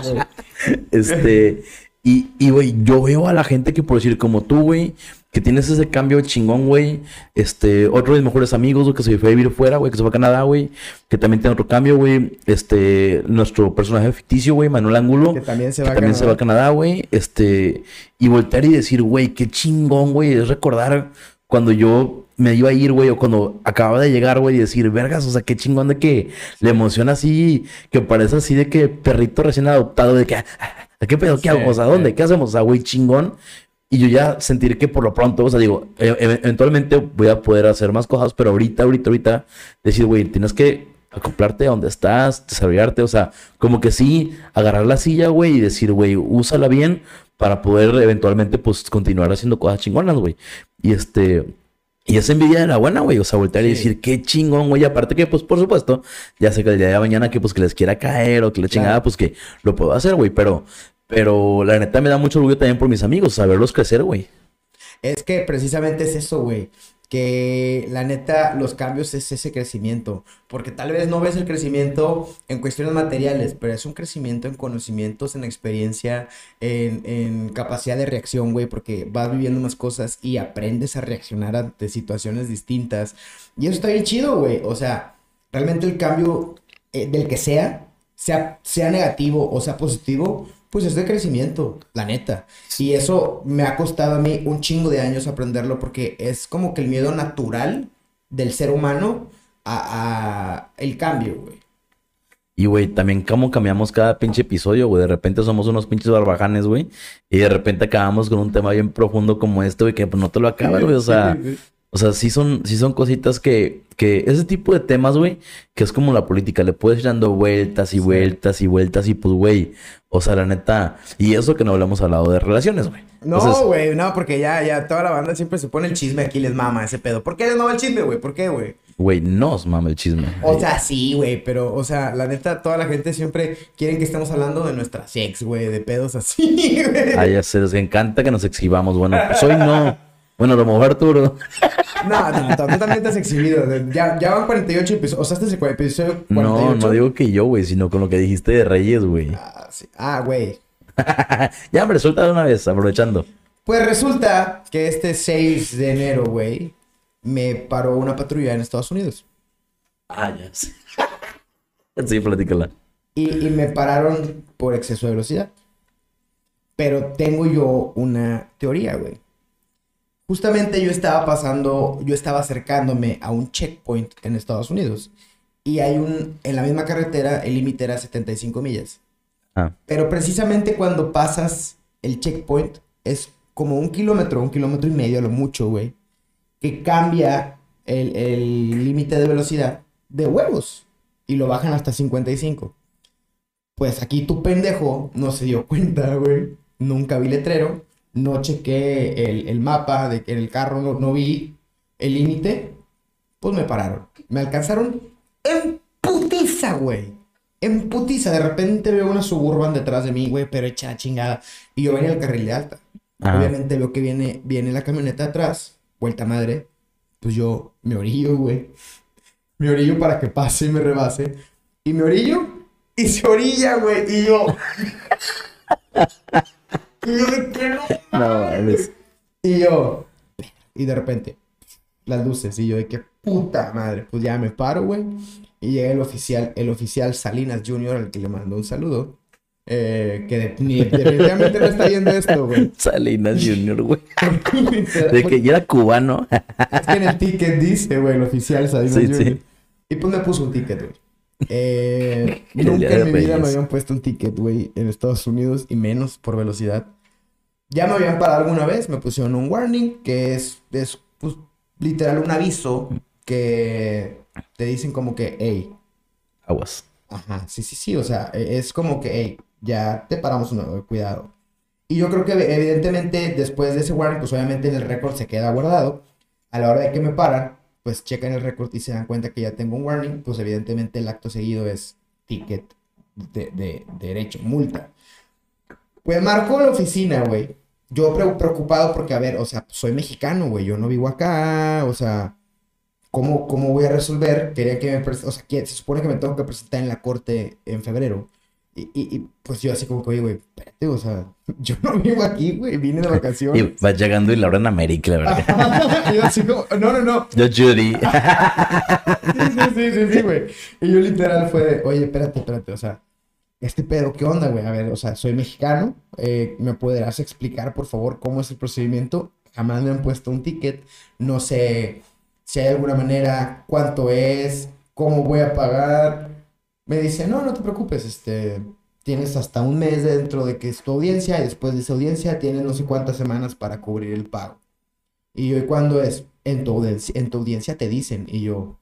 Este, y, y, güey, yo veo a la gente que por decir como tú, güey, que tienes ese cambio chingón, güey. Este, otro de mis mejores amigos, güey, que se fue a vivir fuera, güey, que se fue a Canadá, güey, que también tiene otro cambio, güey. Este, nuestro personaje ficticio, güey, Manuel Angulo, Que también se que va a también se va a Canadá. Canadá, güey. Este, y voltear y decir, güey, qué chingón, güey, es recordar cuando yo me iba a ir, güey, o cuando acababa de llegar, güey, y decir, vergas, o sea, qué chingón de que le emociona así, que parece así de que perrito recién adoptado, de que, "Ah, ah, ¿qué pedo? ¿Qué Sí, hago? O sea, sí. ¿dónde? ¿Qué hacemos? O sea, güey, chingón. Y yo ya sentir que por lo pronto, o sea, digo, e- e- eventualmente voy a poder hacer más cosas, pero ahorita, ahorita, ahorita, decir, güey, tienes que acoplarte a donde estás, desarrollarte, o sea, como que sí, agarrar la silla, güey, y decir, güey, úsala bien para poder eventualmente, pues, continuar haciendo cosas chingonas, güey. Y este, y esa envidia era buena, güey, o sea, voltear y decir, qué chingón, güey, aparte que, pues, por supuesto, ya sé que el día de mañana que, pues, que les quiera caer o que la Claro. chingada, pues, que lo puedo hacer, güey, pero, pero la neta me da mucho orgullo también por mis amigos, saberlos crecer, güey. Es que precisamente es eso, güey. Que la neta, los cambios es ese crecimiento. Porque tal vez no ves el crecimiento en cuestiones materiales, pero es un crecimiento en conocimientos, en experiencia, en, en capacidad de reacción, güey. Porque vas viviendo más cosas y aprendes a reaccionar ante situaciones distintas. Y eso está bien chido, güey. O sea, realmente el cambio eh, del que sea, sea, sea negativo o sea positivo, pues es de crecimiento, la neta. Y eso me ha costado a mí un chingo de años aprenderlo porque es como que el miedo natural del ser humano a, a el cambio, güey. Y, güey, también cómo cambiamos cada pinche episodio, güey. De repente somos unos pinches barbajanes, güey. Y de repente acabamos con un tema bien profundo como este, güey, que pues no te lo acabas, güey. O sea, o sea, sí son, sí son cositas que, que ese tipo de temas, güey, que es como la política, le puedes ir dando vueltas y vueltas y vueltas y pues, güey, o sea, la neta, y eso que no hablamos hablado de relaciones, güey. No, güey, no, porque ya, ya toda la banda siempre se pone el chisme aquí, les mama ese pedo. ¿Por qué les mama el chisme, güey? ¿Por qué, güey? güey, nos mama el chisme. O sea, sí, güey, pero, o sea, la neta, toda la gente siempre quieren que estemos hablando de nuestra sex, güey, de pedos así, güey. A ya se les encanta que nos exhibamos. Bueno, pues hoy no. Bueno, a lo mejor Arturo. No, no, tú también te has exhibido. Ya, ya van 48 episodios. O sea, este es el episodio 48. No, no digo que yo, güey, sino con lo que dijiste de Reyes, güey. Ah, sí. Ah, güey. ya, hombre, suelta de una vez, aprovechando. Pues resulta que este 6 de enero, güey, me paró una patrulla en Estados Unidos. Ah, ya sé. sí, platícala. Y, y me pararon por exceso de velocidad. Pero tengo yo una teoría, güey. Justamente yo estaba pasando, yo estaba acercándome a un checkpoint en Estados Unidos. Y hay un, en la misma carretera, el límite era 75 millas. Ah, Pero precisamente cuando pasas el checkpoint, es como un kilómetro, un kilómetro y medio a lo mucho, güey. Que cambia el el límite de velocidad de huevos. Y lo bajan hasta 55. Pues aquí tu pendejo no se dio cuenta, güey. Nunca vi letrero. No chequé el, el mapa de que en el carro no, no vi el límite. Pues me pararon. Me alcanzaron en putiza, güey. En putiza. De repente veo una suburban detrás de mí, güey, pero hecha chingada. Y yo venía al carril de alta. Ajá. Obviamente veo que viene, viene la camioneta atrás, vuelta madre. Pues yo me orillo, güey. Me orillo para que pase y me rebase. Y me orillo y se orilla, güey. Y yo. yo no. Mames. Y yo. Y de repente, las luces. Y yo de que puta madre. Pues ya me paro, güey. Y llega el oficial, el oficial Salinas Jr., al que le mando un saludo. Eh, que de- ni- definitivamente no está viendo esto, güey. Salinas Junior, güey. De que ya era cubano. Es que en el ticket dice, güey, el oficial Salinas sí. Y pues me puso un ticket, güey. Eh, nunca en mi vida me Reyes. habían puesto un ticket, güey, en Estados Unidos y menos por velocidad. Ya me habían parado alguna vez, me pusieron un warning, que es, es pues, literal un aviso que te dicen como que, hey, Aguas. Ajá, sí, sí, sí, o sea, e- es como que, hey, ya te paramos una, cuidado. Y yo creo que evidentemente después de ese warning, pues obviamente el récord se queda guardado. A la hora de que me paran, pues checan el récord y se dan cuenta que ya tengo un warning, pues evidentemente el acto seguido es ticket de, de- de derecho, multa. Pues marco la oficina, güey. Yo pre- preocupado porque, a ver, o sea, soy mexicano, güey, yo no vivo acá, o sea, ¿cómo, cómo voy a resolver? Quería que me, o sea, se supone que me tengo que presentar en la corte en febrero. Y, y, y, pues yo así como que, oye, güey, espérate, o sea, yo no vivo aquí, güey, vine de vacaciones. Y vas llegando y Laura en América, la verdad. y yo así como, no, no, no, Yo, Judy. sí, sí, sí, sí, sí, güey. Y yo literal fue de, oye, espérate, espérate, o sea, este pedo, ¿qué onda, güey? A ver, o sea, soy mexicano, eh, ¿me podrás explicar, por favor, cómo es el procedimiento? Jamás me han puesto un ticket, no sé si hay alguna manera, cuánto es, cómo voy a pagar. Me dice, no, no te preocupes, este, tienes hasta un mes dentro de que es tu audiencia y después de esa audiencia tienes no sé cuántas semanas para cubrir el pago. Y yo, ¿y cuándo es? En tu en tu audiencia te dicen. Y yo,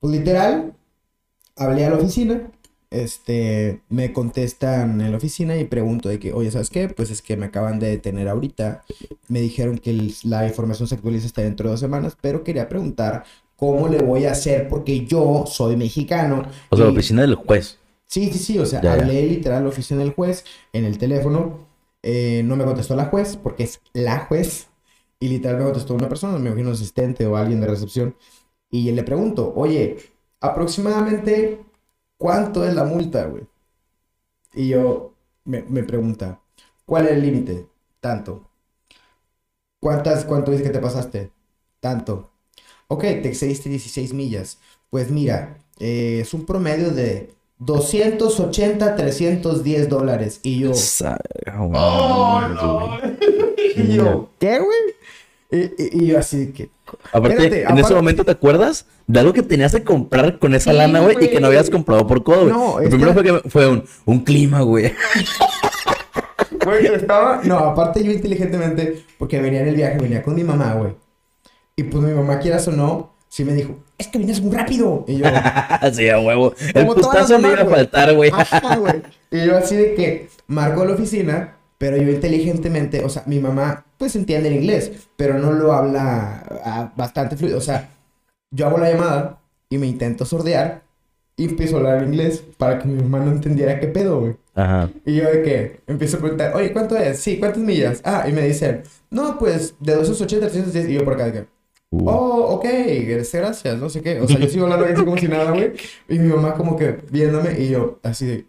pues literal, hablé a la oficina, este, me contestan en la oficina y pregunto de que, oye, ¿sabes qué? Pues es que me acaban de detener ahorita, me dijeron que la información se actualiza hasta dentro de dos semanas, pero quería preguntar cómo le voy a hacer porque yo soy mexicano. O sea, la oficina del juez. Sí, sí, sí, o sea, Ya, ya. hablé literal a la oficina del juez en el teléfono, eh, no me contestó la juez porque es la juez y literal me contestó una persona, me imagino un asistente o alguien de recepción y le pregunto, oye, aproximadamente cuánto es la multa, güey. Y yo me, me pregunta, ¿cuál es el límite? Tanto. ¿Cuántas, cuánto dice que te pasaste? Tanto. Ok, te excediste 16 millas. Pues mira, eh, es un promedio de 280, 310 dólares. Y yo... Sa- ¡Oh, no! Y yo, ¿qué, güey? Y, y- y yo así que... Aparte, Espérate, en aparte- ese momento, ¿te acuerdas de algo que tenías que comprar con esa Sí, lana, güey? Y que no habías comprado por codo, güey. No, Lo primero fue que fue un, un clima, güey. Güey, estaba... No, aparte yo inteligentemente, porque venía en el viaje, venía con mi mamá, güey. Y pues mi mamá, quieras o no, sí me dijo, es que vienes muy rápido. Y yo... Así a huevo. El no mamás, iba a faltar, güey. Y yo así de que marco la oficina, pero yo inteligentemente, o sea, mi mamá pues entiende el inglés, pero no lo habla ah, bastante fluido. O sea, yo hago la llamada y me intento sordear y empiezo a hablar inglés para que mi mamá no entendiera qué pedo, güey. Ajá. Y yo de que empiezo a preguntar, oye, ¿cuánto es? Sí, ¿cuántas millas? Ah, y me dicen, no, pues de 280 a 310. Y yo por acá de que, Uh. Oh, ok, gracias, no sé qué. O sea, yo sigo hablando así como si nada, güey. Y mi mamá como que viéndome y yo así de...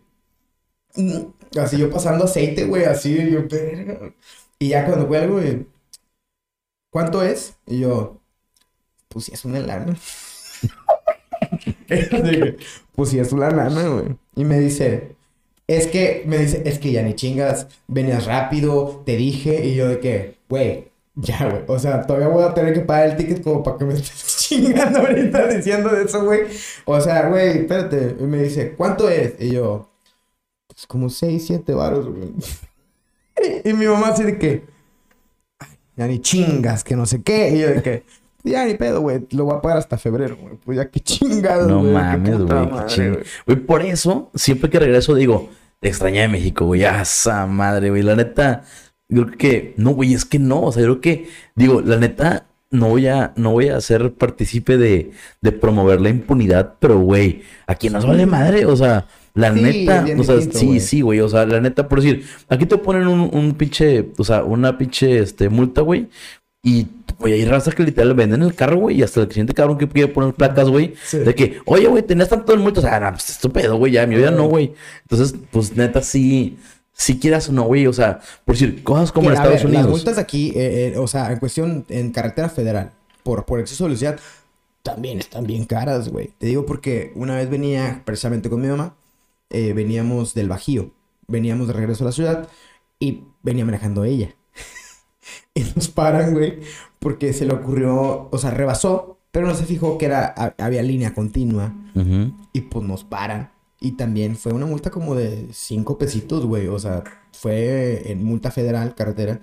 mm, Así yo pasando aceite, güey, así, yo. Y ya cuando cuelgo, güey, ¿cuánto es? Y yo, pues una lana. Pues una lana, güey. Y me dice, es que, me dice, es que ya ni chingas, venías rápido, te dije, y yo de que, güey, ya, güey. O sea, todavía voy a tener que pagar el ticket como para que me estés chingando ahorita diciendo de eso, güey. O sea, güey, espérate. Y me dice, ¿cuánto es? Y yo, pues como 6, 7 varos, güey. Y mi mamá así de que, "Ay, ya ni chingas, que no sé qué. Y yo de que, ya ni pedo, güey. Lo voy a pagar hasta febrero, güey. Pues ya qué chingados, No mames, güey. güey. Por eso, siempre que regreso digo, te extrañé de México, güey. Esa madre, güey. La neta, yo creo que, no, güey, es que no. O sea, yo creo que, digo, la neta, no voy a, no voy a ser partícipe de, de promover la impunidad, pero güey, aquí nos vale madre, o sea, la Sí, neta, o sea, distinto, sí, sí, güey, o sea, la neta, por decir, aquí te ponen un, un pinche, o sea, una pinche, este, multa, güey, y, güey, hay raza que literal venden el carro, güey, y hasta el siguiente cabrón que quiere poner placas, güey, Sí. de que, oye, güey, tenías tanto el multa, o sea, no, pues, estúpido, güey, ya, mi vida no, güey. Entonces, pues, neta, sí, si quieras o no, güey, o sea, por decir, cosas como en Estados ver, Unidos. Las multas aquí, eh, eh, o sea, en cuestión, en carretera federal, por, por exceso de velocidad, también están bien caras, güey. Te digo porque una vez venía precisamente con mi mamá, eh, veníamos del Bajío, veníamos de regreso a la ciudad y venía manejando ella. y nos paran, güey, porque se le ocurrió, o sea, rebasó, pero no se fijó que era, ha- había línea continua. Y pues nos paran. Y también fue una multa como de cinco pesitos, güey. O sea, fue en multa federal, carretera.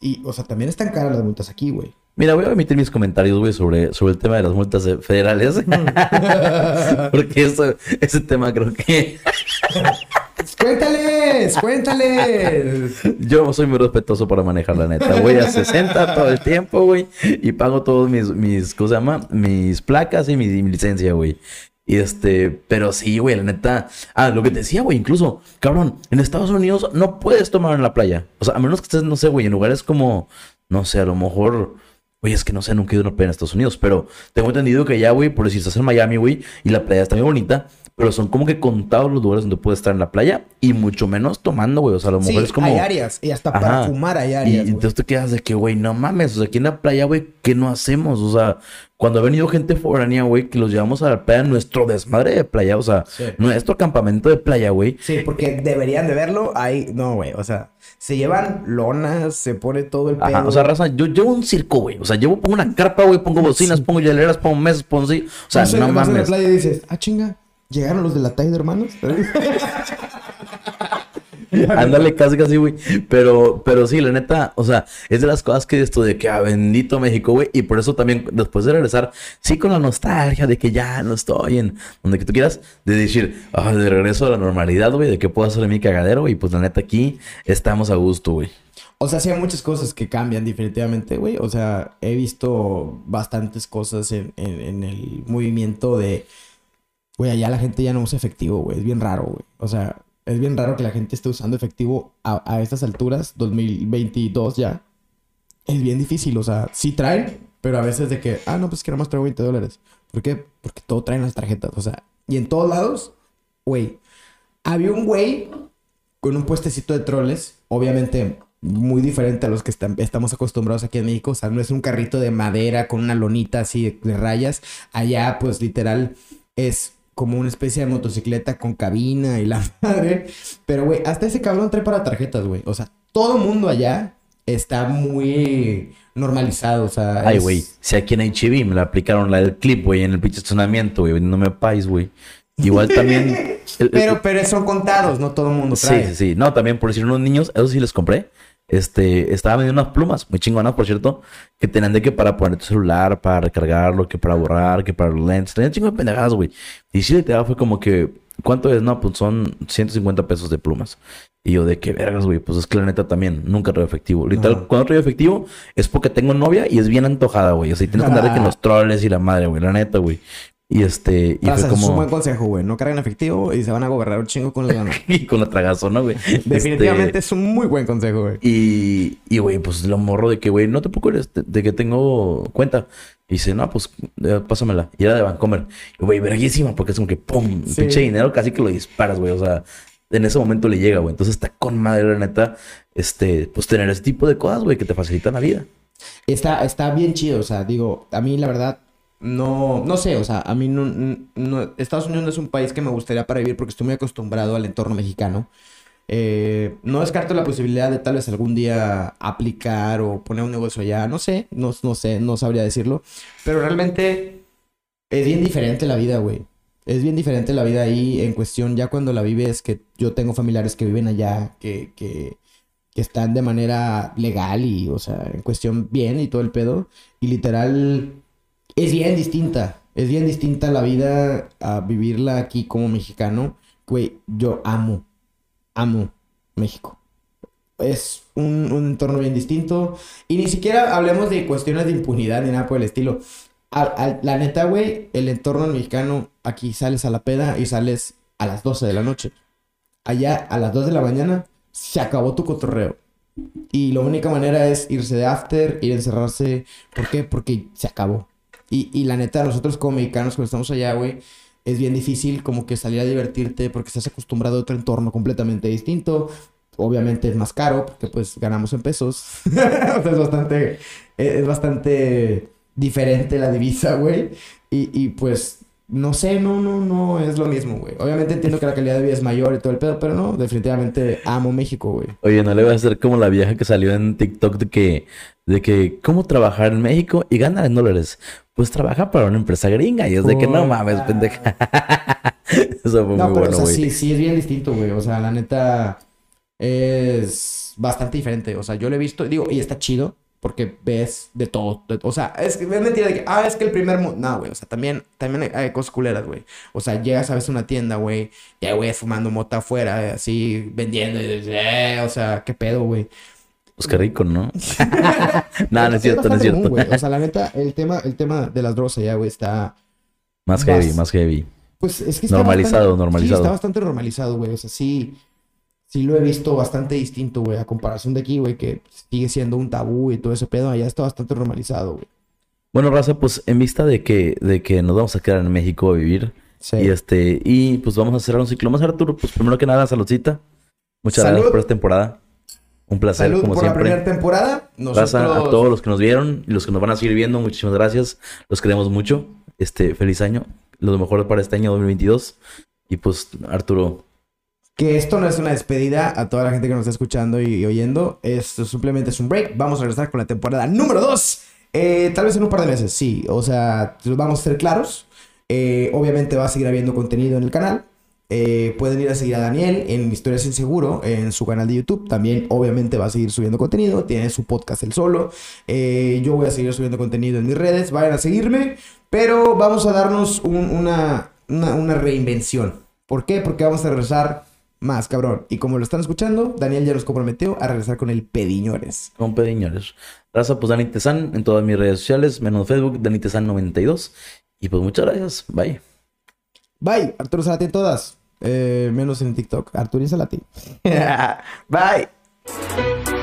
Y, o sea, también están caras las multas aquí, güey. Mira, voy a emitir mis comentarios, güey, sobre, sobre el tema de las multas eh, federales. Porque eso, ese tema creo que ¡Cuéntales! ¡Cuéntales! yo soy muy respetuoso para manejar la neta. Voy a 60 todo el tiempo, güey. Y pago todos mis, mis, ¿cómo se llama? Mis placas y mi, mi licencia, güey. Y este, pero sí, güey, la neta. Ah, lo que te decía, güey, incluso, cabrón, en Estados Unidos no puedes tomar en la playa. O sea, a menos que estés, no sé, güey, en lugares como, no sé, a lo mejor. Güey, es que no sé, nunca he ido a una playa en Estados Unidos, pero tengo entendido que ya, güey, por decir, estás en Miami, güey, y la playa está muy bonita, pero son como que contados los lugares donde puedes estar en la playa y mucho menos tomando, güey. O sea, a lo mejor Sí, es como. hay áreas. Y hasta para fumar hay Y áreas, güey. entonces te quedas de que, güey, no mames, o sea, aquí en la playa, güey, ¿qué no hacemos? O sea, cuando ha venido gente foránea, güey, que los llevamos a la playa, nuestro desmadre de playa, o sea, Sí. nuestro campamento de playa, güey. Sí, porque deberían de verlo. Ahí, no, güey. O sea, se llevan lonas, se pone todo el pedo. Ajá, o sea, raza, yo llevo un circo, güey. O sea, llevo, pongo una carpa, güey, pongo bocinas, pongo hieleras, pongo mesas, pongo así. O sea, sé, no vas a la mames. playa y dices, ah, chinga, llegaron los de la talla de hermanos. Ándale, casi, casi, güey. Pero, pero sí, la neta, o sea, es de las cosas que esto de que, ah, bendito México, güey. Y por eso también, después de regresar, sí con la nostalgia de que ya no estoy en donde que tú quieras, de decir, ah, de regreso a la normalidad, güey, de que puedo hacer mi cagadero. Y pues la neta, aquí estamos a gusto, güey. O sea, sí hay muchas cosas que cambian definitivamente, güey. O sea, he visto bastantes cosas en, en- en el movimiento de... Güey, allá la gente ya no usa efectivo, güey. Es bien raro, güey. O sea, es bien raro que la gente esté usando efectivo a, a estas alturas, 2022 ya. Es bien difícil, o sea, sí traen, pero a veces de que, ah, no, pues que nada más traigo 20 dólares. ¿Por qué? Porque todo traen las tarjetas, o sea, y en todos lados, güey. Había un güey con un puestecito de troles, obviamente muy diferente a los que estam- estamos acostumbrados aquí en México. O sea, no es un carrito de madera con una lonita así de, de rayas. Allá, pues literal, es como una especie de motocicleta con cabina y la madre. Pero, güey, hasta ese cabrón trae para tarjetas, güey. O sea, todo mundo allá está muy normalizado. O sea, Ay, es- güey, si aquí en HB me la aplicaron la del clip, güey, en el pinche estacionamiento, güey, no me pais, güey. Igual también. el- el- Pero, pero son contados, no todo el mundo Sí, trae. sí, sí. No, también por decir unos niños, eso sí les compré. Este, estaba vendiendo unas plumas muy chingonas, por cierto, que tenían de que para poner tu celular, para recargarlo, que para borrar, que para los lentes. Tenían chingo de pendejadas, güey. Y sí, literal fue como que, ¿cuánto es? No, pues son 150 pesos de plumas. Y yo, de qué vergas, güey. Pues es que la neta también, nunca traigo efectivo. Literal, Ajá. cuando traigo efectivo es porque tengo novia y es bien antojada, güey. O sea, y tienes que andar de que en los troles y la madre, güey. La neta, güey. Y este, y Raza, fue Es un como. buen consejo, güey. No carguen efectivo y se van a gobernar un chingo con la lana. y con la tragazo, ¿no, güey? Definitivamente Este, es un muy buen consejo, güey. Y, y güey, pues lo morro de que, güey, no te preocupes de, de que tengo cuenta. Y dice, no, pues eh, pásamela. Y era de Vancomer. Y güey, verguísima, porque es como que, pum, Sí. pinche dinero casi que lo disparas, güey. O sea, en ese momento le llega, güey. Entonces está con madre, la neta, este, pues tener ese tipo de cosas, güey, que te facilitan la vida. Está, está bien chido, o sea, digo, a mí la verdad, no, no sé, o sea, a mí no, no- Estados Unidos no es un país que me gustaría para vivir porque estoy muy acostumbrado al entorno mexicano. Eh, no descarto la posibilidad de tal vez algún día aplicar o poner un negocio allá, no sé, no, no sé, no sabría decirlo, pero realmente es bien diferente la vida, güey. Es bien diferente la vida ahí en cuestión, ya cuando la vives, que yo tengo familiares que viven allá, que, que, que están de manera legal y, o sea, en cuestión bien y todo el pedo. Y literal, es bien distinta. Es bien distinta la vida a vivirla aquí como mexicano. Güey, yo amo, amo México. es un, entorno bien distinto. Y ni siquiera hablemos de cuestiones de impunidad ni nada por el estilo. Al- al- la neta, güey, el entorno mexicano, aquí sales a la peda y sales a las 12 de la noche. Allá, a las 2 de la mañana, se acabó tu cotorreo. Y la única manera es irse de after, ir a encerrarse. ¿Por qué? Porque se acabó. Y, y la neta, nosotros como mexicanos, cuando estamos allá, güey, es bien difícil como que salir a divertirte porque estás acostumbrado a otro entorno completamente distinto. Obviamente es más caro porque pues ganamos en pesos. o sea, es bastante, es bastante diferente la divisa, güey. Y, y pues, no sé, no, no, no es lo mismo, güey. Obviamente entiendo que la calidad de vida es mayor y todo el pedo, pero no, definitivamente amo México, güey. Oye, no le voy a hacer como la vieja que salió en TikTok de que, de que, ¿cómo trabajar en México y ganar en dólares? Pues trabaja para una empresa gringa. Y es de que no mames, pendeja. Eso fue No, muy pero bueno, o sea, güey. sí, sí es bien distinto, güey. O sea, la neta es bastante diferente. O sea, yo lo he visto, digo, y está chido porque ves de todo. de- o sea, es, es mentira de que, ah, es que el primer mundo. No, güey. O sea, también, también hay, cosas culeras, güey. O sea, llegas a veces a una tienda, güey, y hay güeyes fumando mota afuera, así vendiendo. Y dices, eh, o sea, qué pedo, güey. Pues qué rico, ¿no? no, no es cierto, no es común, cierto. güey. O sea, la neta, el tema, el tema de las drogas allá, güey, está. Más heavy, Vas- más heavy. Pues es que está Normalizado, bastante- normalizado. Sí, está bastante normalizado, güey. O sea, sí, sí lo he visto bastante distinto, güey, a comparación de aquí, güey, que sigue siendo un tabú y todo ese pedo. Allá está bastante normalizado, güey. Bueno, Raza, pues en vista de que, de que nos vamos a quedar en México a vivir, Sí. y este, y pues vamos a cerrar un ciclo más, Arturo. Pues primero que nada, saludcita. Muchas Salud. gracias por esta temporada. Un placer, Salud como por la siempre. primera temporada. Nosotros... Raza, a todos los que nos vieron y los que nos van a seguir viendo, muchísimas gracias. Los queremos mucho. Este, feliz año. Lo mejor para este año 2022. Y pues, Arturo, Que esto no es una despedida a toda la gente que nos está escuchando y, oyendo. Esto simplemente es un break. Vamos a regresar con la temporada número 2. tal vez en un par de meses, sí. O sea, vamos a ser claros. Eh, obviamente va a seguir habiendo contenido en el canal. Eh, pueden ir a seguir a Daniel en Historias sin Seguro, en su canal de YouTube. También, obviamente, va a seguir subiendo contenido. Tiene su podcast El Solo. Eh, yo voy a seguir subiendo contenido en mis redes. Vayan a seguirme. Pero vamos a darnos un- una, una, una reinvención. ¿Por qué? Porque vamos a regresar más, cabrón. Y como lo están escuchando, Daniel ya nos comprometió a regresar con el Pediñores. con pediñores. Raza, pues Dani Tezán en todas mis redes sociales, menos Facebook, Dani Tezán 92. Y pues muchas gracias. Bye. Bye, Arturo Salati en todas. Eh, menos en TikTok. Arturo Salati. Bye.